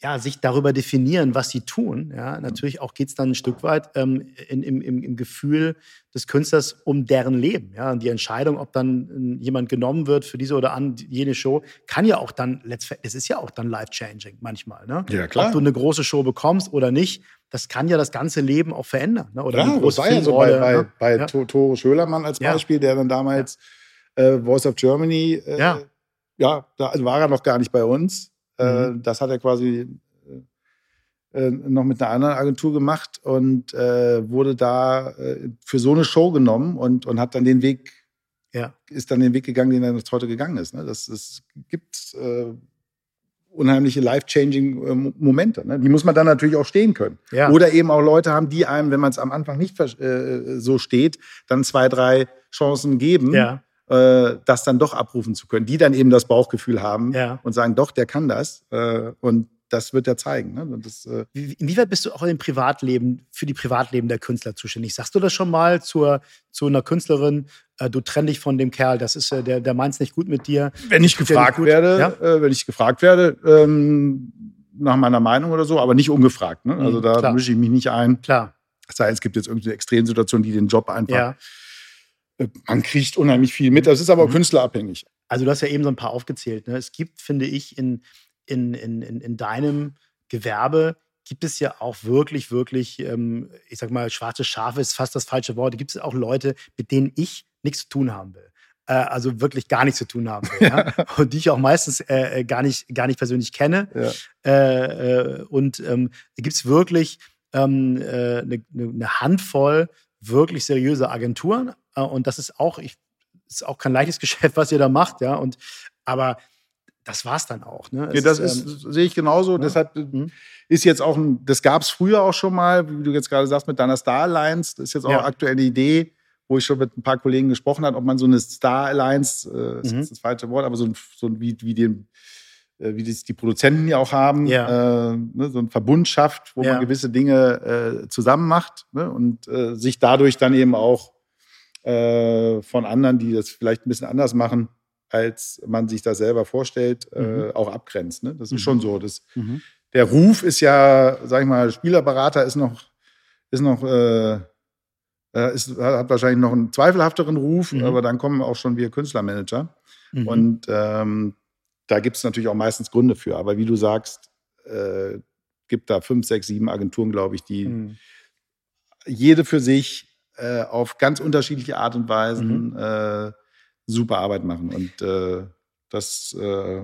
ja, sich darüber definieren, was sie tun. Ja, natürlich auch geht es dann ein Stück weit ähm, in, im, im, im, Gefühl des Künstlers um deren Leben. Ja, und die Entscheidung, ob dann äh, jemand genommen wird für diese oder an, jene Show, kann ja auch dann, es ist ja auch dann life-changing manchmal. Ne? Ja, klar. Ob du eine große Show bekommst oder nicht, das kann ja das ganze Leben auch verändern. Ne? Oder ja, das war ja so bei, bei, ne? bei ja. Tore Schölermann als Beispiel, ja. der dann damals äh, Voice of Germany, äh, ja. ja, da also war er noch gar nicht bei uns mhm. das hat er quasi äh, äh, noch mit einer anderen Agentur gemacht und äh, wurde da äh, für so eine Show genommen und, und hat dann den Weg, ja. ist dann den Weg gegangen, den er jetzt heute gegangen ist. Ne? Das, das gibt äh, unheimliche life-changing äh, Momente. Ne? Die muss man dann natürlich auch stehen können. Ja. Oder eben auch Leute haben, die einem, wenn man es am Anfang nicht äh, so steht, dann zwei, drei Chancen geben, Ja. Äh, das dann doch abrufen zu können. Die dann eben das Bauchgefühl haben Ja. und sagen, doch, der kann das. Äh, und das wird er zeigen. Ne? Das, äh, Wie- Inwieweit bist du auch im Privatleben, für die Privatleben der Künstler zuständig? Sagst du das schon mal zur, zu einer Künstlerin, äh, du trenn dich von dem Kerl, das ist, äh, der, der meint's nicht gut mit dir? wenn ich gefragt werde, Ja? äh, wenn ich gefragt werde, ähm, nach meiner Meinung oder so, aber nicht ungefragt. Ne? Also Mhm, da klar. mische ich mich nicht ein. Klar, Es sei denn, es gibt jetzt irgendeine Extremsituation, die den Job einfach. ja. Äh, Man kriegt unheimlich viel mit. Das ist aber Mhm. künstlerabhängig. Also du hast ja eben so ein paar aufgezählt. Ne? Es gibt, finde ich, in, in, in, in, in deinem Gewerbe gibt es ja auch wirklich, wirklich, ähm, ich sag mal, schwarze Schafe ist fast das falsche Wort. Gibt es auch Leute, mit denen ich nichts zu tun haben will. Äh, also wirklich gar nichts zu tun haben will. ja? Und die ich auch meistens äh, äh, gar, nicht, gar nicht persönlich kenne. Ja. Äh, äh, und ähm, gibt es wirklich ähm, äh, eine, eine Handvoll wirklich seriöse Agenturen. Äh, und das ist auch, ich, ist auch kein leichtes Geschäft, was ihr da macht, ja. Und aber das war's dann auch. Ne? Ja, Es das ist, ist, sehe ich genauso. ja. Deshalb äh, Mhm. ist jetzt auch ein, das gab es früher auch schon mal, wie du jetzt gerade sagst, mit deiner Star Alliance. Das ist jetzt auch Ja. eine aktuelle Idee, wo ich schon mit ein paar Kollegen gesprochen habe, ob man so eine Star Alliance, äh, ist Mhm. jetzt das falsche Wort, aber so ein, so ein wie, wie den äh, wie das die Produzenten ja auch haben, Ja. äh, ne, so ein Verbund schafft, wo Ja. man gewisse Dinge äh, zusammen macht ne, und äh, sich dadurch dann eben auch äh, von anderen, die das vielleicht ein bisschen anders machen, als man sich das selber vorstellt, äh, Mhm. auch abgrenzt. Ne? Das ist Mhm. schon so. Das, Mhm. der Ruf ist ja, sag ich mal, Spielerberater ist noch, ist noch, äh, äh, ist, hat wahrscheinlich noch einen zweifelhafteren Ruf, Mhm. aber dann kommen auch schon wir Künstlermanager. Mhm. Und ähm, da gibt es natürlich auch meistens Gründe für. Aber wie du sagst, äh, gibt da fünf, sechs, sieben Agenturen, glaube ich, die Mhm. jede für sich äh, auf ganz unterschiedliche Art und Weisen Mhm. äh, super Arbeit machen. Und äh, das äh,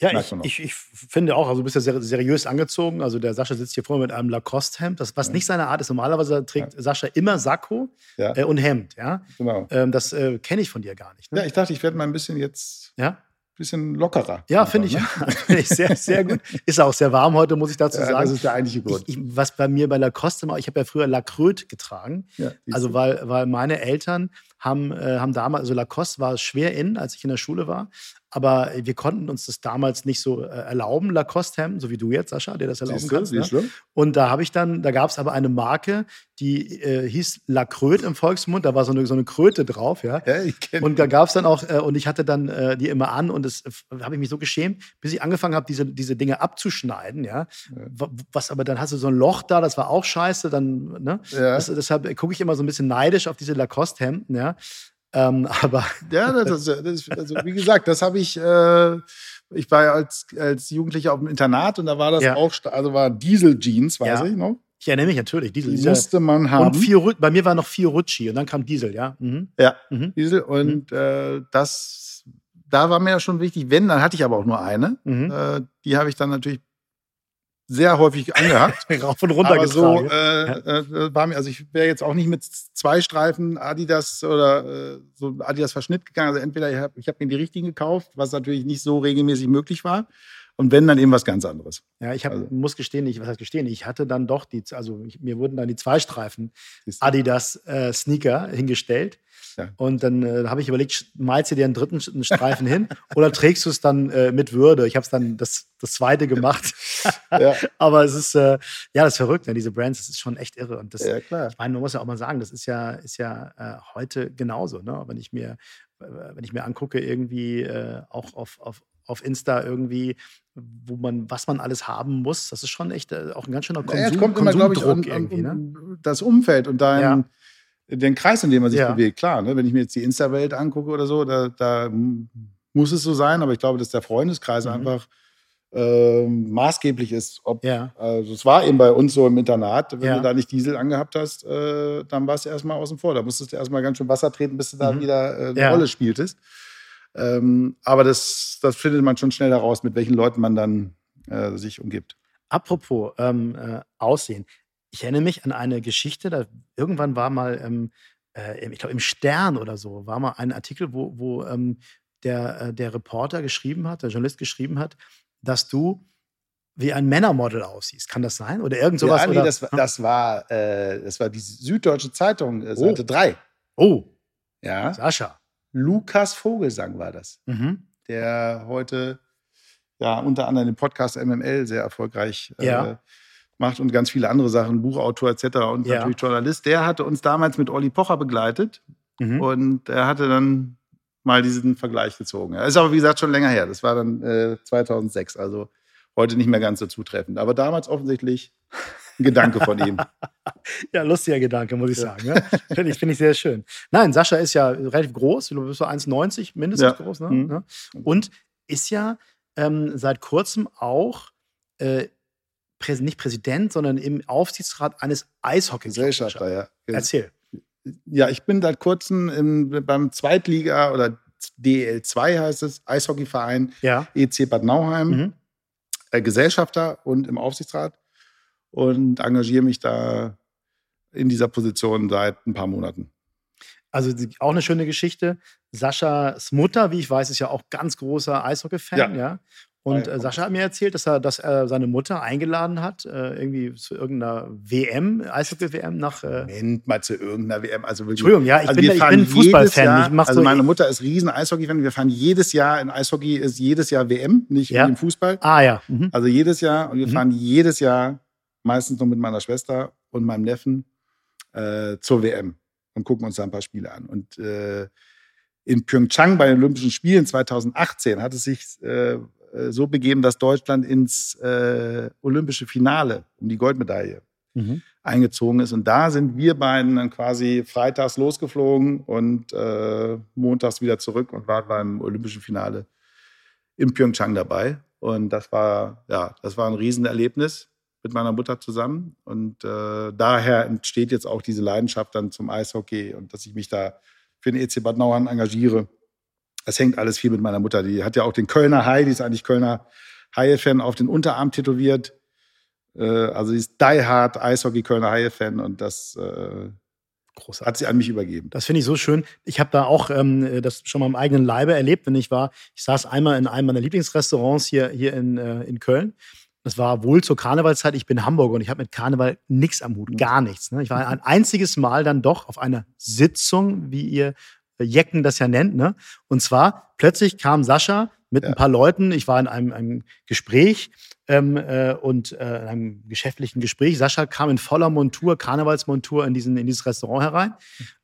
Ja, Merkt ich, man auch. ich, ich finde auch, also du bist ja sehr seriös angezogen. Also der Sascha sitzt hier vor mir mit einem Lacoste-Hemd, das, was Ja. nicht seine Art ist. Normalerweise trägt Sascha immer Sakko ja, äh, und Hemd, ja. genau. Ähm, das äh, kenne ich von dir gar nicht. Ne? Ja, ich dachte, ich werde mal ein bisschen jetzt Ja, bisschen lockerer. ja finde ich, ne? ich sehr, sehr gut. Ist auch sehr warm heute, muss ich dazu Ja, sagen. das ist der eigentliche Grund. Ich, ich, was bei mir bei Lacoste immer, ich habe ja früher Lacröte getragen. ja, Also weil, weil meine Eltern haben, äh, haben damals, also Lacoste war schwer in, als ich in der Schule war, aber wir konnten uns das damals nicht so äh, erlauben, Lacoste-Hemden, so wie du jetzt, Sascha, der das erlauben Siehst du, kannst. Ne? du? Und da habe ich dann, da gab es aber eine Marke, die äh, hieß Lacröte im Volksmund, da war so eine, so eine Kröte drauf, ja. Ja, ich Und da gab es dann auch, äh, und ich hatte dann äh, die immer an und das habe ich mich so geschämt, bis ich angefangen habe, diese, diese Dinge abzuschneiden, ja. Ja. Wa- Was aber dann hast du so ein Loch da, das war auch scheiße, dann, ne? Ja. Das, deshalb gucke ich immer so ein bisschen neidisch auf diese Lacoste-Hemden, ja. Ähm, aber Ja, das, das, das, also wie gesagt, das habe ich. Äh, ich war als, als Jugendlicher auf dem Internat und da war das Ja. auch, also war Diesel-Jeans, weiß Ja. ich noch. ich erinnere mich natürlich, Diesel. Die musste man haben. und vier, Ru- bei mir war noch vier Rutschi und dann kam Diesel, ja. Mhm. ja, Mhm. Diesel. Und äh, das, da war mir ja schon wichtig, wenn, dann hatte ich aber auch nur eine. Mhm. Äh, die habe ich dann natürlich sehr häufig angehabt. Rauf und runter Aber so getragen. äh, äh, war mir, also ich wäre jetzt auch nicht mit zwei Streifen Adidas oder äh, so Adidas Verschnitt gegangen. Also entweder ich habe ich hab mir die richtigen gekauft, was natürlich nicht so regelmäßig möglich war. Und wenn, dann eben was ganz anderes. ja, ich hab, also- muss gestehen, ich, was heißt gestehen, ich hatte dann doch die, also ich, mir wurden dann die zwei Streifen? Adidas äh, Sneaker hingestellt. Ja. Und dann äh, habe ich überlegt, malst du dir einen dritten einen Streifen hin oder trägst du es dann äh, mit Würde? Ich habe es dann das, das zweite gemacht. Ja, Aber es ist, äh, ja, das ist verrückt, ne? diese Brands, das ist schon echt irre. Und das, ja, klar. ich meine, man muss ja auch mal sagen, das ist ja, ist ja äh, heute genauso. Ne? Wenn ich mir, äh, wenn ich mir angucke, irgendwie äh, auch auf, auf, auf Insta irgendwie, wo man, was man alles haben muss, das ist schon echt auch ein ganz schöner Konsum, Ja, kommt immer, glaube ich, Konsumdruck um, um, irgendwie. Ne? das Umfeld und dein, Ja. Den Kreis, in dem man sich Ja. bewegt. Klar, ne? wenn ich mir jetzt die Insta-Welt angucke oder so, da, da muss es so sein, aber ich glaube, dass der Freundeskreis Mhm. einfach ähm, maßgeblich ist. Ob, Ja. Also es war eben bei uns so im Internat, wenn Ja. du da nicht Diesel angehabt hast, äh, dann warst du erstmal außen vor. Da musstest du erstmal ganz schön Wasser treten, bis du da Mhm. wieder äh, eine Ja. Rolle spieltest. Ähm, aber das, das findet man schon schnell heraus, mit welchen Leuten man dann äh, sich umgibt. Apropos ähm, äh, Aussehen. Ich erinnere mich an eine Geschichte, da irgendwann war mal, ähm, äh, ich glaube im Stern oder so, war mal ein Artikel, wo, wo ähm, der, äh, der Reporter geschrieben hat, der Journalist geschrieben hat, dass du wie ein Männermodel aussiehst. Kann das sein? Oder irgend sowas? ja, nee, oder? das, war- das, war, äh, das war die Süddeutsche Zeitung, äh, Seite 3. oh, Ja. Sascha. Lukas Vogelsang war das, Mhm. der heute ja unter anderem den Podcast MML sehr erfolgreich äh, Ja. Macht und ganz viele andere Sachen, Buchautor etc. und Ja. natürlich Journalist. Der hatte uns damals mit Olli Pocher begleitet Mhm. und er hatte dann mal diesen Vergleich gezogen. Er ist aber, wie gesagt, schon länger her. Das war dann äh, 2006, also heute nicht mehr ganz so zutreffend. Aber damals offensichtlich ein Gedanke von ihm. Ja, lustiger Gedanke, muss ich sagen. Ne? Finde ich, finde ich sehr schön. Nein, Sascha ist ja relativ groß, du bist so 1,90 mindestens Ja. groß. Ne? Mhm. Ne? Und ist ja ähm, seit kurzem auch äh, nicht Präsident, sondern im Aufsichtsrat eines eishockey Gesellschafter, ja. Erzähl. Ja, ich bin seit kurzem im, beim Zweitliga oder DL2 heißt es, Eishockeyverein Ja. EC Bad Nauheim, Mhm. äh, Gesellschafter und im Aufsichtsrat und engagiere mich da in dieser Position seit ein paar Monaten. Also auch eine schöne Geschichte. Saschas Mutter, wie ich weiß, ist ja auch ganz großer Eishockey-Fan, ja. Ja. Und Ja, äh, Sascha hat mir erzählt, dass er, dass er seine Mutter eingeladen hat, äh, irgendwie zu irgendeiner WM, Eishockey-WM nach. Äh, Moment mal zu irgendeiner WM. Also wirklich, Entschuldigung, ja, ich also bin, wir ich bin Fußballfan. Jahr- Ich also so, meine Mutter ist riesen Eishockey-Fan. Wir fahren jedes Jahr in Eishockey ist jedes Jahr WM, nicht Ja. im Fußball. ah ja. Mhm. Also jedes Jahr und wir Mhm. fahren jedes Jahr meistens noch mit meiner Schwester und meinem Neffen äh, zur WM und gucken uns da ein paar Spiele an. Und äh, in Pyeongchang bei den Olympischen Spielen 2018 hat es sich äh, so begeben, dass Deutschland ins äh, olympische Finale um die Goldmedaille Mhm. eingezogen ist. Und da sind wir beiden dann quasi freitags losgeflogen und äh, montags wieder zurück und waren beim olympischen Finale in Pyeongchang dabei. Und das war, ja, das war ein Riesenerlebnis mit meiner Mutter zusammen. Und äh, daher entsteht jetzt auch diese Leidenschaft dann zum Eishockey und dass ich mich da für den EC Bad Nauheim engagiere. Das hängt alles viel mit meiner Mutter. Die hat ja auch den Kölner Hai, die ist eigentlich Kölner Haie-Fan, auf den Unterarm tätowiert. Äh, also sie ist die hard Eishockey Kölner Haie-Fan und das äh, Großartig. hat sie an mich übergeben. Das finde ich so schön. Ich habe da auch ähm, das schon mal im eigenen Leibe erlebt, wenn ich war. Ich saß einmal in einem meiner Lieblingsrestaurants hier, hier in, äh, in Köln. Das war wohl zur Karnevalszeit. Ich bin Hamburger und ich habe mit Karneval nichts am Hut, gar nichts. Ne? Ich war ein einziges Mal dann doch auf einer Sitzung, wie ihr Jecken das ja nennt. Ne? Und zwar plötzlich kam Sascha mit ein Ja. paar Leuten. Ich war in einem, einem Gespräch ähm, äh, und äh, in einem geschäftlichen Gespräch. Sascha kam in voller Montur, Karnevalsmontur in, diesen, in dieses Restaurant herein.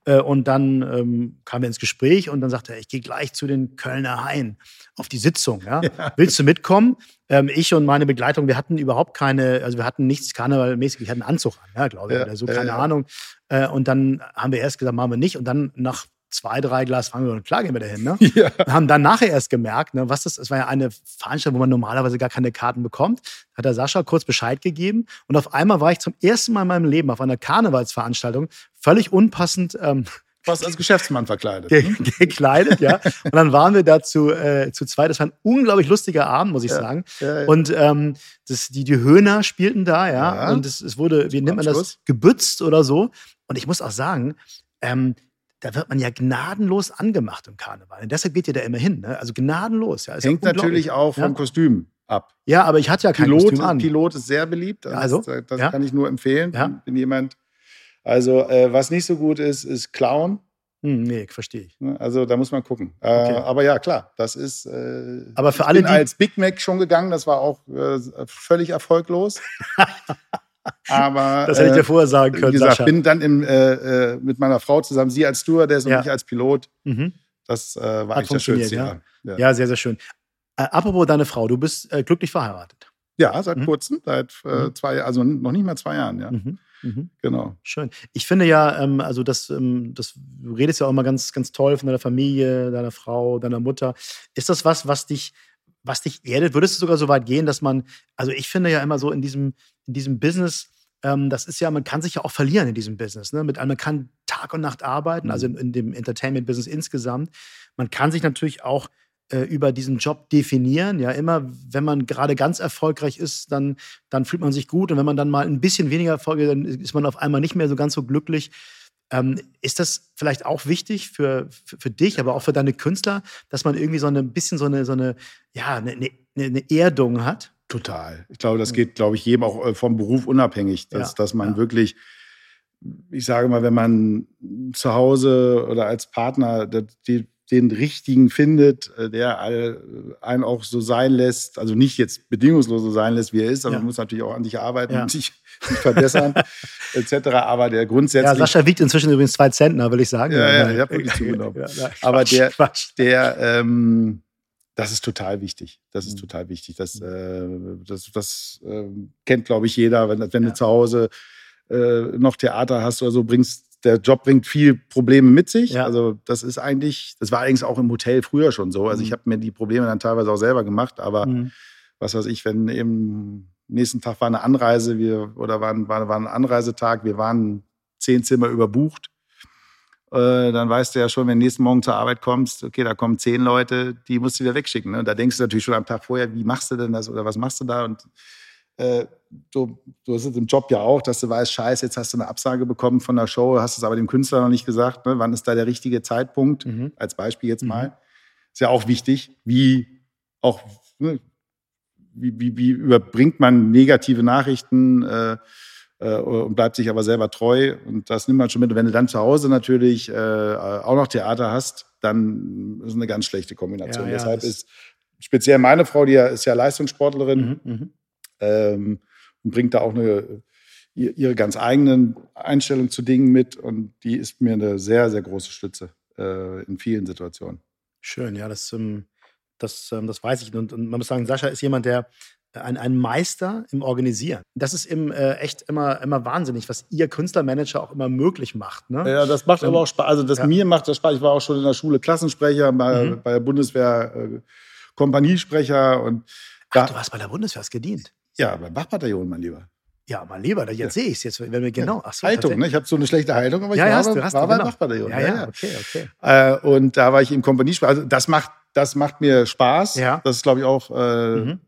Äh, und dann ähm, kamen wir ins Gespräch und dann sagte er, ich gehe gleich zu den Kölner Haien auf die Sitzung. Ja? Willst du mitkommen? Ähm, ich und meine Begleitung, wir hatten überhaupt keine, also wir hatten nichts karnevalmäßig, ich hatte einen Anzug an, ja, glaube ich, Ja, oder so, ja, keine ja. Ahnung. Äh, und dann haben wir erst gesagt, machen wir nicht. Und dann nach zwei, drei Glas Wein, wir, klar gehen wir dahin. Ne? Ja. Wir haben dann nachher erst gemerkt, ne, was das, es war ja eine Veranstaltung, wo man normalerweise gar keine Karten bekommt. Hat der Sascha kurz Bescheid gegeben und auf einmal war ich zum ersten Mal in meinem Leben auf einer Karnevalsveranstaltung völlig unpassend ähm, Fast als Geschäftsmann verkleidet. ge ne? gekleidet, ja. Und dann waren wir da zu, äh, zu zweit. Das war ein unglaublich lustiger Abend, muss ich Ja, sagen. Ja, ja. Und ähm, das, die, die Höhner spielten da, ja. Und es, es wurde, wie nennt man das, gebützt oder so. Und ich muss auch sagen, ähm, da wird man ja gnadenlos angemacht im Karneval. Und deshalb geht ihr da immer hin. Ne? Also gnadenlos. Ja, Hängt ja natürlich auch vom Ja. Kostüm ab. Ja, aber ich hatte ja kein Pilot, Kostüm an. Pilot ist sehr beliebt. Ja, also, das das kann ich nur empfehlen, Ja. wenn jemand. Also, äh, was nicht so gut ist, ist Clown. Hm, nee, verstehe ich. Ne? Also, da muss man gucken. Äh, Okay. Aber ja, klar, das ist. Äh, Aber für ich alle, bin die- als Big Mac schon gegangen, das war auch äh, völlig erfolglos. aber. Das hätte ich äh, dir vorher sagen wie können, gesagt, Sascha. bin dann im, äh, äh, mit meiner Frau zusammen, sie als Stewardess und Ja. ich als Pilot. Mhm. Das äh, war Hat eigentlich das schönste ja. Ja. Ja, sehr, sehr schön. Äh, apropos deine Frau, du bist äh, glücklich verheiratet. Ja, seit Mhm. kurzem, seit äh, Mhm. zwei, also noch nicht mal zwei Jahren, ja. Mhm. Mhm. Genau. Schön. Ich finde ja, ähm, also das, ähm, das, du redest ja auch immer ganz, ganz toll von deiner Familie, deiner Frau, deiner Mutter. Ist das was, was dich, was dich erdet? Würdest du sogar so weit gehen, dass man, also ich finde ja immer so in diesem, in diesem Business, ähm, das ist ja, man kann sich ja auch verlieren in diesem Business. Ne? Mit, man kann Tag und Nacht arbeiten, also in, in dem Entertainment-Business insgesamt. Man kann sich natürlich auch äh, über diesen Job definieren. Ja, immer, wenn man gerade ganz erfolgreich ist, dann, dann fühlt man sich gut. Und wenn man dann mal ein bisschen weniger Erfolg hat, dann ist man auf einmal nicht mehr so ganz so glücklich. Ähm, ist das vielleicht auch wichtig für, für, für dich, aber auch für deine Künstler, dass man irgendwie so eine- ein bisschen so eine, so eine, ja, eine, eine eine, Erdung hat. Total. Ich glaube, das geht, glaube ich, jedem auch äh, vom Beruf unabhängig, dass, Ja, dass man ja. wirklich, ich sage mal, wenn man zu Hause oder als Partner die, den richtigen findet, äh, der all- einen auch so sein lässt, also nicht jetzt bedingungslos so sein lässt, wie er ist, aber Ja. man muss natürlich auch an sich arbeiten Ja. und sich, sich verbessern, etc. Aber der Ja, grundsätzlich Sascha wiegt inzwischen übrigens zwei Zentner, will ich sagen. Ja, ja, nein. ich hab wirklich zugenommen. Ja, nein, Aber der- Quatsch. der, ähm, das ist total wichtig. Das ist Mhm. total wichtig. Das, äh, das, das äh, kennt, glaube ich, jeder. Wenn, wenn Ja. du zu Hause äh, noch Theater hast oder so, bringst der Job bringt viel Probleme mit sich. Ja. Also das ist eigentlich, das war allerdings auch im Hotel früher schon so. Also ich Mhm. habe mir die Probleme dann teilweise auch selber gemacht, aber Mhm. was weiß ich, wenn eben nächsten Tag war eine Anreise, wir oder war, ein- war, war ein Anreisetag, wir waren zehn Zimmer überbucht. Äh, dann weißt du ja schon, wenn du nächsten Morgen zur Arbeit kommst, okay, da kommen zehn Leute, die musst du wieder wegschicken. Ne? Und da denkst du natürlich schon am Tag vorher, wie machst du denn das oder was machst du da? Und äh, du, du hast es im Job ja auch, dass du weißt, scheiße, jetzt hast du eine Absage bekommen von der Show, hast es aber dem Künstler noch nicht gesagt. Ne? Wann ist da der richtige Zeitpunkt? Mhm. Als Beispiel jetzt Mhm. mal. Ist ja auch wichtig, wie auch ne, wie, wie, wie überbringt man negative Nachrichten äh, äh, und bleibt sich aber selber treu. Und das nimmt man schon mit. Und wenn du dann zu Hause natürlich äh, auch noch Theater hast, dann ist es eine ganz schlechte Kombination. Ja, ja, Deshalb ist speziell meine Frau, die ja, ist ja Leistungssportlerin, Mhm. Ähm, und bringt da auch eine, ihr- ihre ganz eigenen Einstellungen zu Dingen mit. Und die ist mir eine sehr, sehr große Stütze äh, in vielen Situationen. Schön, ja, das, ähm, das, ähm, das weiß ich. Und, und man muss sagen, Sascha ist jemand, der äh, ein, ein Meister im Organisieren. Das ist im, äh, echt immer, immer wahnsinnig, was ihr Künstlermanager auch immer möglich macht. Ne? Ja, das macht Ähm, aber auch Spaß. Also das ja. mir macht das Spaß. Ich war auch schon in der Schule Klassensprecher, bei, Mhm. bei der Bundeswehr äh, Kompaniesprecher und Ach, da, du hast bei der Bundeswehr hast gedient. Ja, beim Wachbataillon, mein Lieber. Ja, mein Lieber, jetzt Ja. sehe ich es jetzt. Wenn wir genau. Ach so, Haltung, ne? Ich habe so eine schlechte Haltung, aber ich Ja, war, hast beim- du, hast war beim genau. Wachbataillon. Ja, ja, okay, okay. Äh, und da war ich im Kompaniesprecher. Also das macht, das macht mir Spaß. Ja. Das ist, glaube ich, auch äh, Mhm.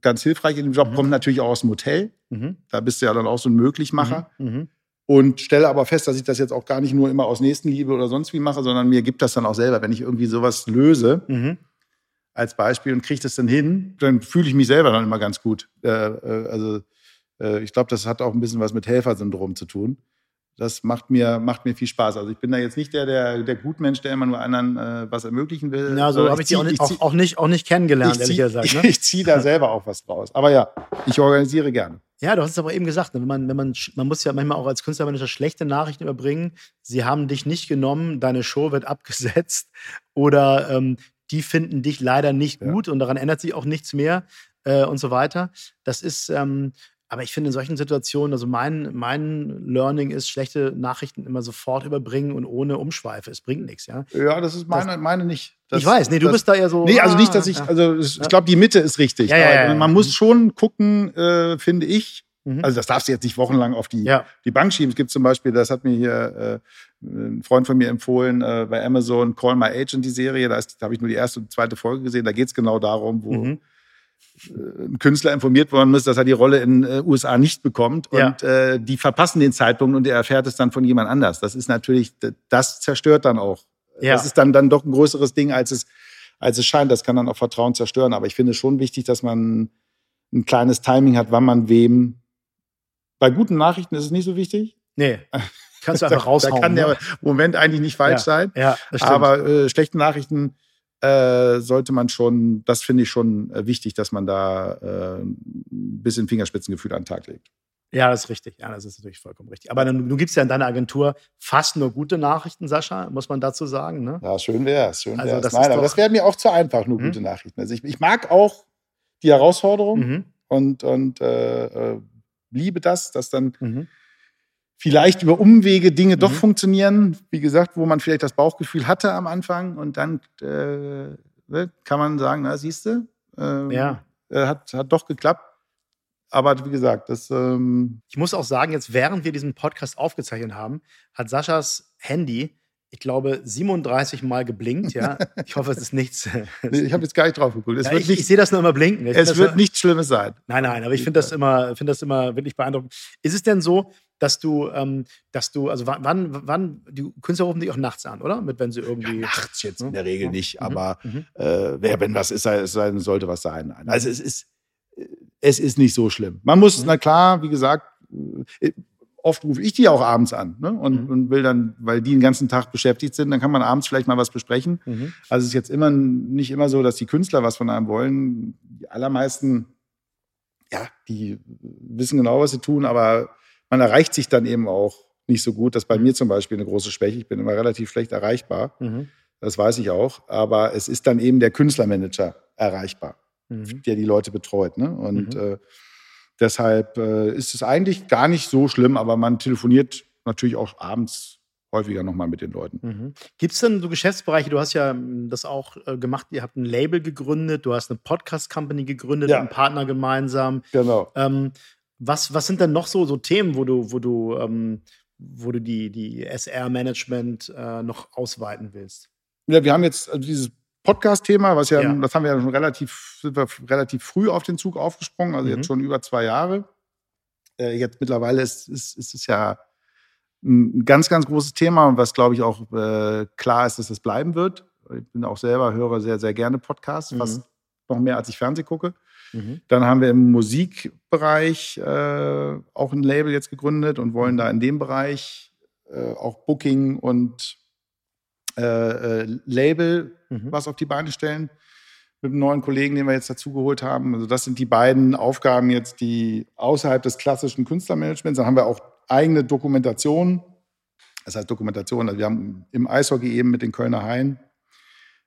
ganz hilfreich in dem Job. Mhm. Kommt natürlich auch aus dem Hotel. Mhm. Da bist du ja dann auch so ein Möglichmacher. Mhm. Mhm. Und stelle aber fest, dass ich das jetzt auch gar nicht nur immer aus Nächstenliebe oder sonst wie mache, sondern mir gibt das dann auch selber, wenn ich irgendwie sowas löse, Mhm. Als Beispiel und kriege das dann hin, dann fühle ich mich selber dann immer ganz gut. Äh, äh, also äh, ich glaube, das hat auch ein bisschen was mit Helfersyndrom zu tun. Das macht mir, macht mir viel Spaß. Also ich bin da jetzt nicht der, der, der Gutmensch, der immer nur anderen äh, was ermöglichen will. Ja, so habe ich die nicht, ich zieh- auch, auch, nicht, auch nicht kennengelernt, ich ehrlich zieh- gesagt. Ne? Ich ziehe da selber auch was draus. Aber ja, ich organisiere gerne. Ja, du hast es aber eben gesagt, ne, wenn man, wenn man, man muss ja manchmal auch als Künstlermanager schlechte Nachrichten überbringen. Sie haben dich nicht genommen, deine Show wird abgesetzt oder ähm, die finden dich leider nicht Ja. gut und daran ändert sich auch nichts mehr äh, und so weiter. Das ist, ähm, aber ich finde in solchen Situationen, also mein, mein Learning ist, schlechte Nachrichten immer sofort überbringen und ohne Umschweife. Es bringt nichts, ja. Ja, das ist meine, meine nicht. Das, ich weiß, nee, du das, bist da eher so. Nee, also nicht, ah, dass ich, ja. also ich Ja. glaube, die Mitte ist richtig. Ja, ja, ja, ja. Man muss schon gucken, äh, finde ich. Mhm. Also das darfst du jetzt nicht wochenlang auf die, ja. die Bank schieben. Es gibt zum Beispiel, das hat mir hier äh, ein Freund von mir empfohlen, äh, bei Amazon Call My Agent, die Serie. Da, ist- da habe ich nur die erste und zweite Folge gesehen. Da geht es genau darum, wo Mhm. äh, ein Künstler informiert worden ist, dass er die Rolle in äh, USA nicht bekommt. Ja. Und äh, die verpassen den Zeitpunkt und er erfährt es dann von jemand anders. Das ist natürlich, das zerstört dann auch. Ja. Das ist dann, dann doch ein größeres Ding, als es, als es scheint. Das kann dann auch Vertrauen zerstören. Aber ich finde es schon wichtig, dass man ein kleines Timing hat, wann man wem. Bei guten Nachrichten ist es nicht so wichtig. Nee. Kannst du einfach da, raushauen. da kann ne? der Moment eigentlich nicht falsch sein. Ja, das stimmt. Aber äh, schlechte Nachrichten äh, sollte man schon, das finde ich schon äh, wichtig, dass man da äh, ein bisschen Fingerspitzengefühl an den Tag legt. Ja, das ist richtig. Ja, das ist natürlich vollkommen richtig. Aber du gibst ja in deiner Agentur fast nur gute Nachrichten, Sascha, muss man dazu sagen. Ne? Ja, schön wär's, schön Also das Nein, aber das wäre mir auch zu einfach, nur Hm? gute Nachrichten. Also ich, ich mag auch die Herausforderung Mhm. und, und äh, äh, liebe das, dass dann Mhm. vielleicht über Umwege Dinge doch Mhm. funktionieren. Wie gesagt, wo man vielleicht das Bauchgefühl hatte am Anfang und dann äh, ne, kann man sagen, na siehst du, ähm, Ja. äh, hat, hat doch geklappt. Aber wie gesagt, das ähm, Ich muss auch sagen, jetzt während wir diesen Podcast aufgezeichnet haben, hat Saschas Handy, ich glaube, 37 Mal geblinkt. Ja, ich hoffe, es ist nichts. nee, ich habe jetzt gar nicht drauf geguckt. Ja, ich, ich sehe das nur immer blinken. Ich es wird nichts Schlimmes sein. Nein, nein, aber ich finde das immer, finde das immer wirklich beeindruckend. Ist es denn so, dass du, ähm, dass du, also wann, wann, die Künstler rufen dich auch nachts an, oder? Mit, wenn sie irgendwie. Ja, nachts jetzt in der Regel nicht, mhm. aber mhm. Äh, wer, wenn was ist, sein, sollte was sein. Also es ist, es ist nicht so schlimm. Man muss, mhm. na klar, wie gesagt, äh, oft rufe ich die auch abends an ne? und, mhm. und, will dann, weil die den ganzen Tag beschäftigt sind, dann kann man abends vielleicht mal was besprechen. Mhm. Also es ist jetzt immer nicht immer so, dass die Künstler was von einem wollen. Die allermeisten, ja, die wissen genau, was sie tun, aber man erreicht sich dann eben auch nicht so gut. Das ist bei mir zum Beispiel eine große Schwäche. Ich bin immer relativ schlecht erreichbar. Mhm. Das weiß ich auch. Aber es ist dann eben der Künstlermanager erreichbar, mhm. der die Leute betreut. Ne? Und mhm. äh, deshalb äh, ist es eigentlich gar nicht so schlimm, aber man telefoniert natürlich auch abends häufiger nochmal mit den Leuten. Mhm. Gibt es denn so Geschäftsbereiche, du hast ja hm, das auch äh, gemacht, ihr habt ein Label gegründet, du hast eine Podcast-Company gegründet, ja. einen Partner gemeinsam. Genau. Ähm, was, was sind denn noch so, so Themen, wo du, wo du, ähm, wo du die, die SR-Management äh, noch ausweiten willst? Ja, wir haben jetzt also dieses Podcast-Thema, was ja, ja, das haben wir ja schon relativ, sind wir relativ früh auf den Zug aufgesprungen, also mhm. jetzt schon über zwei Jahre. Äh, jetzt mittlerweile ist, ist, ist es ja ein ganz, ganz großes Thema und was, glaube ich, auch äh, klar ist, dass es bleiben wird. Ich bin auch selber, höre sehr, sehr gerne Podcasts, mhm. fast noch mehr, als ich Fernsehen gucke. Mhm. Dann haben wir im Musikbereich äh, auch ein Label jetzt gegründet und wollen da in dem Bereich äh, auch Booking und äh, äh, Label mhm. was auf die Beine stellen mit einem neuen Kollegen, den wir jetzt dazugeholt haben. Also das sind die beiden Aufgaben jetzt, die außerhalb des klassischen Künstlermanagements. Dann haben wir auch eigene Dokumentation. Das heißt Dokumentation, also wir haben im Eishockey eben mit den Kölner Haien,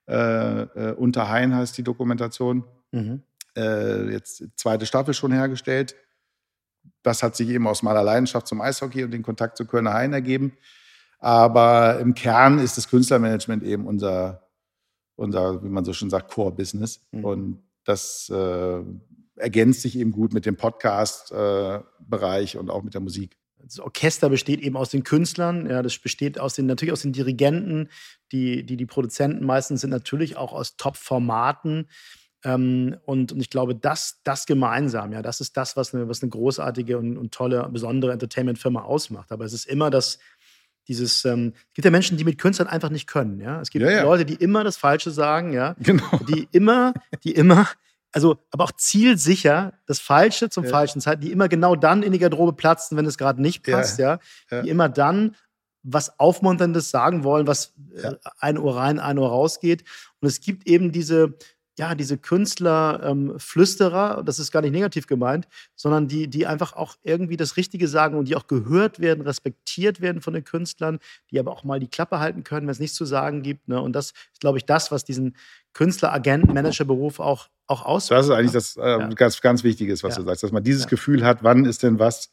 äh, äh, unter Haien heißt die Dokumentation, mhm äh, jetzt zweite Staffel schon hergestellt. Das hat sich eben aus meiner Leidenschaft zum Eishockey und den Kontakt zu Kölner Hain ergeben. Aber im Kern ist das Künstlermanagement eben unser, unser wie man so schön sagt, Core-Business. Mhm. Und das äh, ergänzt sich eben gut mit dem Podcast-Bereich äh, und auch mit der Musik. Das Orchester besteht eben aus den Künstlern, ja, das besteht aus den, natürlich aus den Dirigenten, die, die, die Produzenten meistens sind natürlich auch aus Top-Formaten. Ähm, und, und ich glaube, das, das gemeinsam, ja, das ist das, was eine, was eine großartige und, und tolle, besondere Entertainment-Firma ausmacht. Aber es ist immer das, dieses, ähm, es gibt ja Menschen, die mit Künstlern einfach nicht können, ja. Es gibt ja, ja. Leute, die immer das Falsche sagen, ja. Genau. Die immer, die immer, also, aber auch zielsicher das Falsche zum ja. falschen Zeit, die immer genau dann in die Garderobe platzen, wenn es gerade nicht passt, ja. Die immer dann was Aufmunterndes sagen wollen, was äh, ein Ohr rein, ein Ohr rausgeht. Und es gibt eben diese, ja, diese Künstler-Flüsterer, ähm, das ist gar nicht negativ gemeint, sondern die, die einfach auch irgendwie das Richtige sagen und die auch gehört werden, respektiert werden von den Künstlern, die aber auch mal die Klappe halten können, wenn es nichts zu sagen gibt. Ne? Und das ist, glaube ich, das, was diesen Künstler, Agenten, Managerberuf auch, auch ausmacht. Das ist eigentlich das äh, ja. ganz, ganz Wichtiges, was ja. du sagst, dass man dieses ja. Gefühl hat, wann ist denn was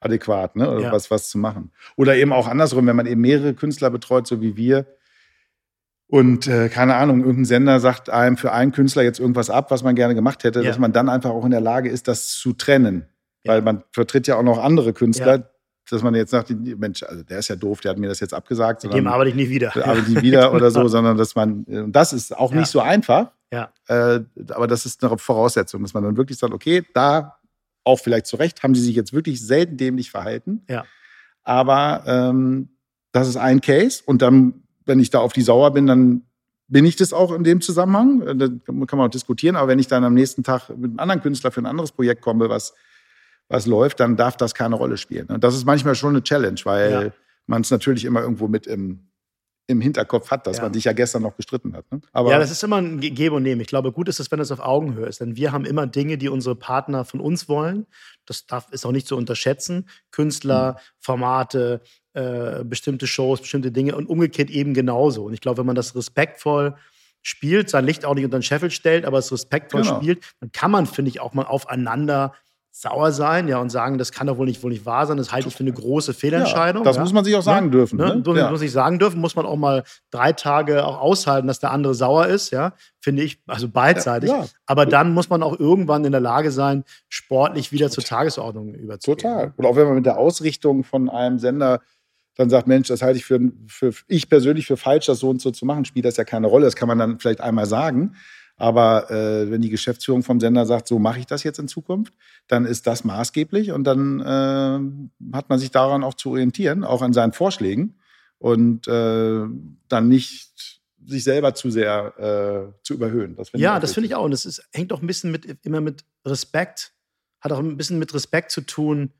adäquat, ne? oder was, was zu machen. Oder eben auch andersrum, wenn man eben mehrere Künstler betreut, so wie wir, und äh, keine Ahnung, irgendein Sender sagt einem für einen Künstler jetzt irgendwas ab, was man gerne gemacht hätte, ja. dass man dann einfach auch in der Lage ist, das zu trennen. Ja. Weil man vertritt ja auch noch andere Künstler, ja. dass man jetzt sagt, Mensch, also der ist ja doof, der hat mir das jetzt abgesagt. Mit dem arbeite ich nie wieder. Arbeite ich nie wieder oder so, sondern dass man, und das ist auch nicht so einfach. Ja. Äh, aber das ist eine Voraussetzung, dass man dann wirklich sagt, okay, da auch vielleicht zu Recht, haben sie sich jetzt wirklich selten dämlich verhalten. Ja. Aber ähm, das ist ein Case und dann wenn ich da auf die sauer bin, dann bin ich das auch in dem Zusammenhang. Äh, da kann man auch diskutieren. Aber wenn ich dann am nächsten Tag mit einem anderen Künstler für ein anderes Projekt komme, was, was läuft, dann darf das keine Rolle spielen. Und das ist manchmal schon eine Challenge, weil ja. man es natürlich immer irgendwo mit im, im Hinterkopf hat, dass ja. man sich ja gestern noch gestritten hat. Ne? Aber ja, das ist immer ein Geben und Nehmen. Ich glaube, gut ist es, wenn es auf Augenhöhe ist. Denn wir haben immer Dinge, die unsere Partner von uns wollen. Das darf, ist auch nicht zu unterschätzen. Künstler, mhm. Formate, äh, bestimmte Shows, bestimmte Dinge und umgekehrt eben genauso. Und ich glaube, wenn man das respektvoll spielt, sein Licht auch nicht unter den Scheffel stellt, aber es respektvoll genau. spielt, dann kann man, finde ich, auch mal aufeinander sauer sein, ja, und sagen, das kann doch wohl nicht, wohl nicht wahr sein. Das halte ich für eine große Fehlentscheidung. Ja, das ja. muss man sich auch sagen ne? dürfen. Ne? Ne? Ja. Muss ich sagen dürfen, muss man auch mal drei Tage auch aushalten, dass der andere sauer ist, ja, finde ich, also beidseitig. Aber dann muss man auch irgendwann in der Lage sein, sportlich wieder Total. zur Tagesordnung überzugehen. Total. Und auch wenn man mit der Ausrichtung von einem Sender dann sagt, Mensch, das halte ich für, für ich persönlich für falsch, das so und so zu machen, spielt das ja keine Rolle. Das kann man dann vielleicht einmal sagen. Aber äh, wenn die Geschäftsführung vom Sender sagt, so mache ich das jetzt in Zukunft, dann ist das maßgeblich und dann äh, hat man sich daran auch zu orientieren, auch an seinen Vorschlägen und äh, dann nicht sich selber zu sehr äh, zu überhöhen. Das ja, das finde ich auch. Und es hängt auch ein bisschen mit, immer mit Respekt, hat auch ein bisschen mit Respekt zu tun.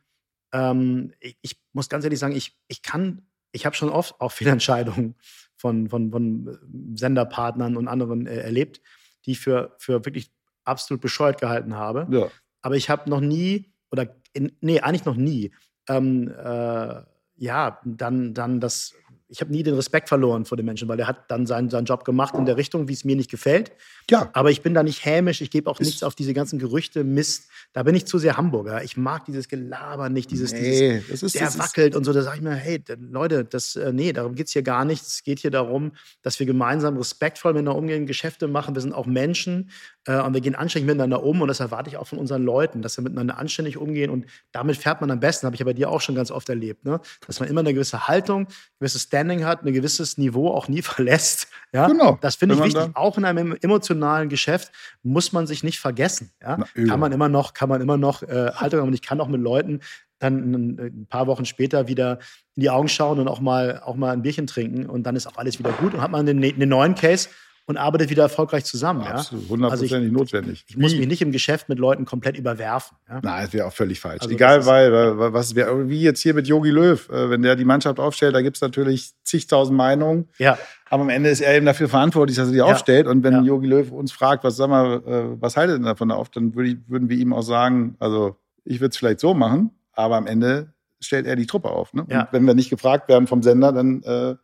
Ähm, ich, ich, muss ganz ehrlich sagen, ich, ich kann, ich habe schon oft auch Fehlentscheidungen von, von, von Senderpartnern und anderen äh, erlebt, die ich für, für wirklich absolut bescheuert gehalten habe. Ja. Aber ich habe noch nie, oder in, nee, eigentlich noch nie, ähm, äh, ja, dann, dann das ich habe nie den Respekt verloren vor dem Menschen, weil er hat dann seinen, seinen Job gemacht in der Richtung, wie es mir nicht gefällt. Ja. Aber ich bin da nicht hämisch, ich gebe auch ist nichts auf diese ganzen Gerüchte, Mist. Da bin ich zu sehr Hamburger. Ich mag dieses Gelaber nicht, dieses, nee, dieses ist, der wackelt und so. Da sage ich mir, hey, Leute, das, äh, nee, darum geht es hier gar nicht. Es geht hier darum, dass wir gemeinsam respektvoll miteinander umgehen, Geschäfte machen. Wir sind auch Menschen äh, und wir gehen anständig miteinander um und das erwarte ich auch von unseren Leuten, dass wir miteinander anständig umgehen und damit fährt man am besten, habe ich ja bei dir auch schon ganz oft erlebt, ne? dass man immer eine gewisse Haltung, ein gewisses Standing hat, ein gewisses Niveau auch nie verlässt. Ja? Genau. Das finde ich wichtig. Auch in einem emotionalen Geschäft muss man sich nicht vergessen. Ja? Na, kann man immer noch, kann man immer noch äh, Haltung haben und ich kann auch mit Leuten dann ein paar Wochen später wieder in die Augen schauen und auch mal, auch mal ein Bierchen trinken und dann ist auch alles wieder gut und hat man einen, einen neuen Case und arbeitet wieder erfolgreich zusammen. Absolut, hundertprozentig also notwendig. Ich, muss mich nicht im Geschäft mit Leuten komplett überwerfen. Ja? Nein, das wäre auch völlig falsch. Also Egal, weil, was wär, wie jetzt hier mit Yogi Löw, äh, wenn der die Mannschaft aufstellt, da gibt es natürlich zigtausend Meinungen. Ja. Aber am Ende ist er eben dafür verantwortlich, dass er die ja. aufstellt. Und wenn Yogi Löw uns fragt, was sag mal, äh, was haltet ihr denn davon auf, dann würd ich, würden wir ihm auch sagen, also ich würde es vielleicht so machen, aber am Ende stellt er die Truppe auf. Ne? Ja. Und wenn wir nicht gefragt werden vom Sender, dann äh,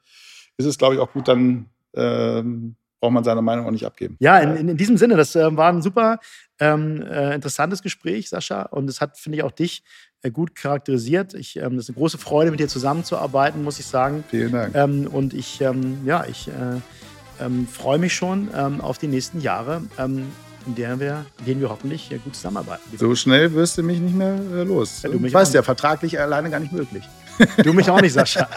ist es, glaube ich, auch gut, dann ähm, braucht man seine Meinung auch nicht abgeben. Ja, in, in diesem Sinne, das äh, war ein super ähm, äh, interessantes Gespräch, Sascha. Und es hat, finde ich, auch dich äh, gut charakterisiert. Ich, ähm, das ist eine große Freude, mit dir zusammenzuarbeiten, muss ich sagen. Vielen Dank. Ähm, und ich, ähm, ja, ich äh, ähm, freue mich schon ähm, auf die nächsten Jahre. in, der wir, in denen wir hoffentlich gut zusammenarbeiten. So schnell wirst du mich nicht mehr los. Ja, du weißt ja, vertraglich alleine gar nicht möglich. Du mich auch nicht, Sascha.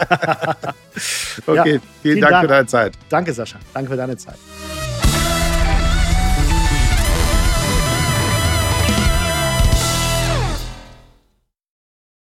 okay, ja, vielen, vielen Dank, Dank, für deine Zeit. Danke, Sascha. Danke für deine Zeit.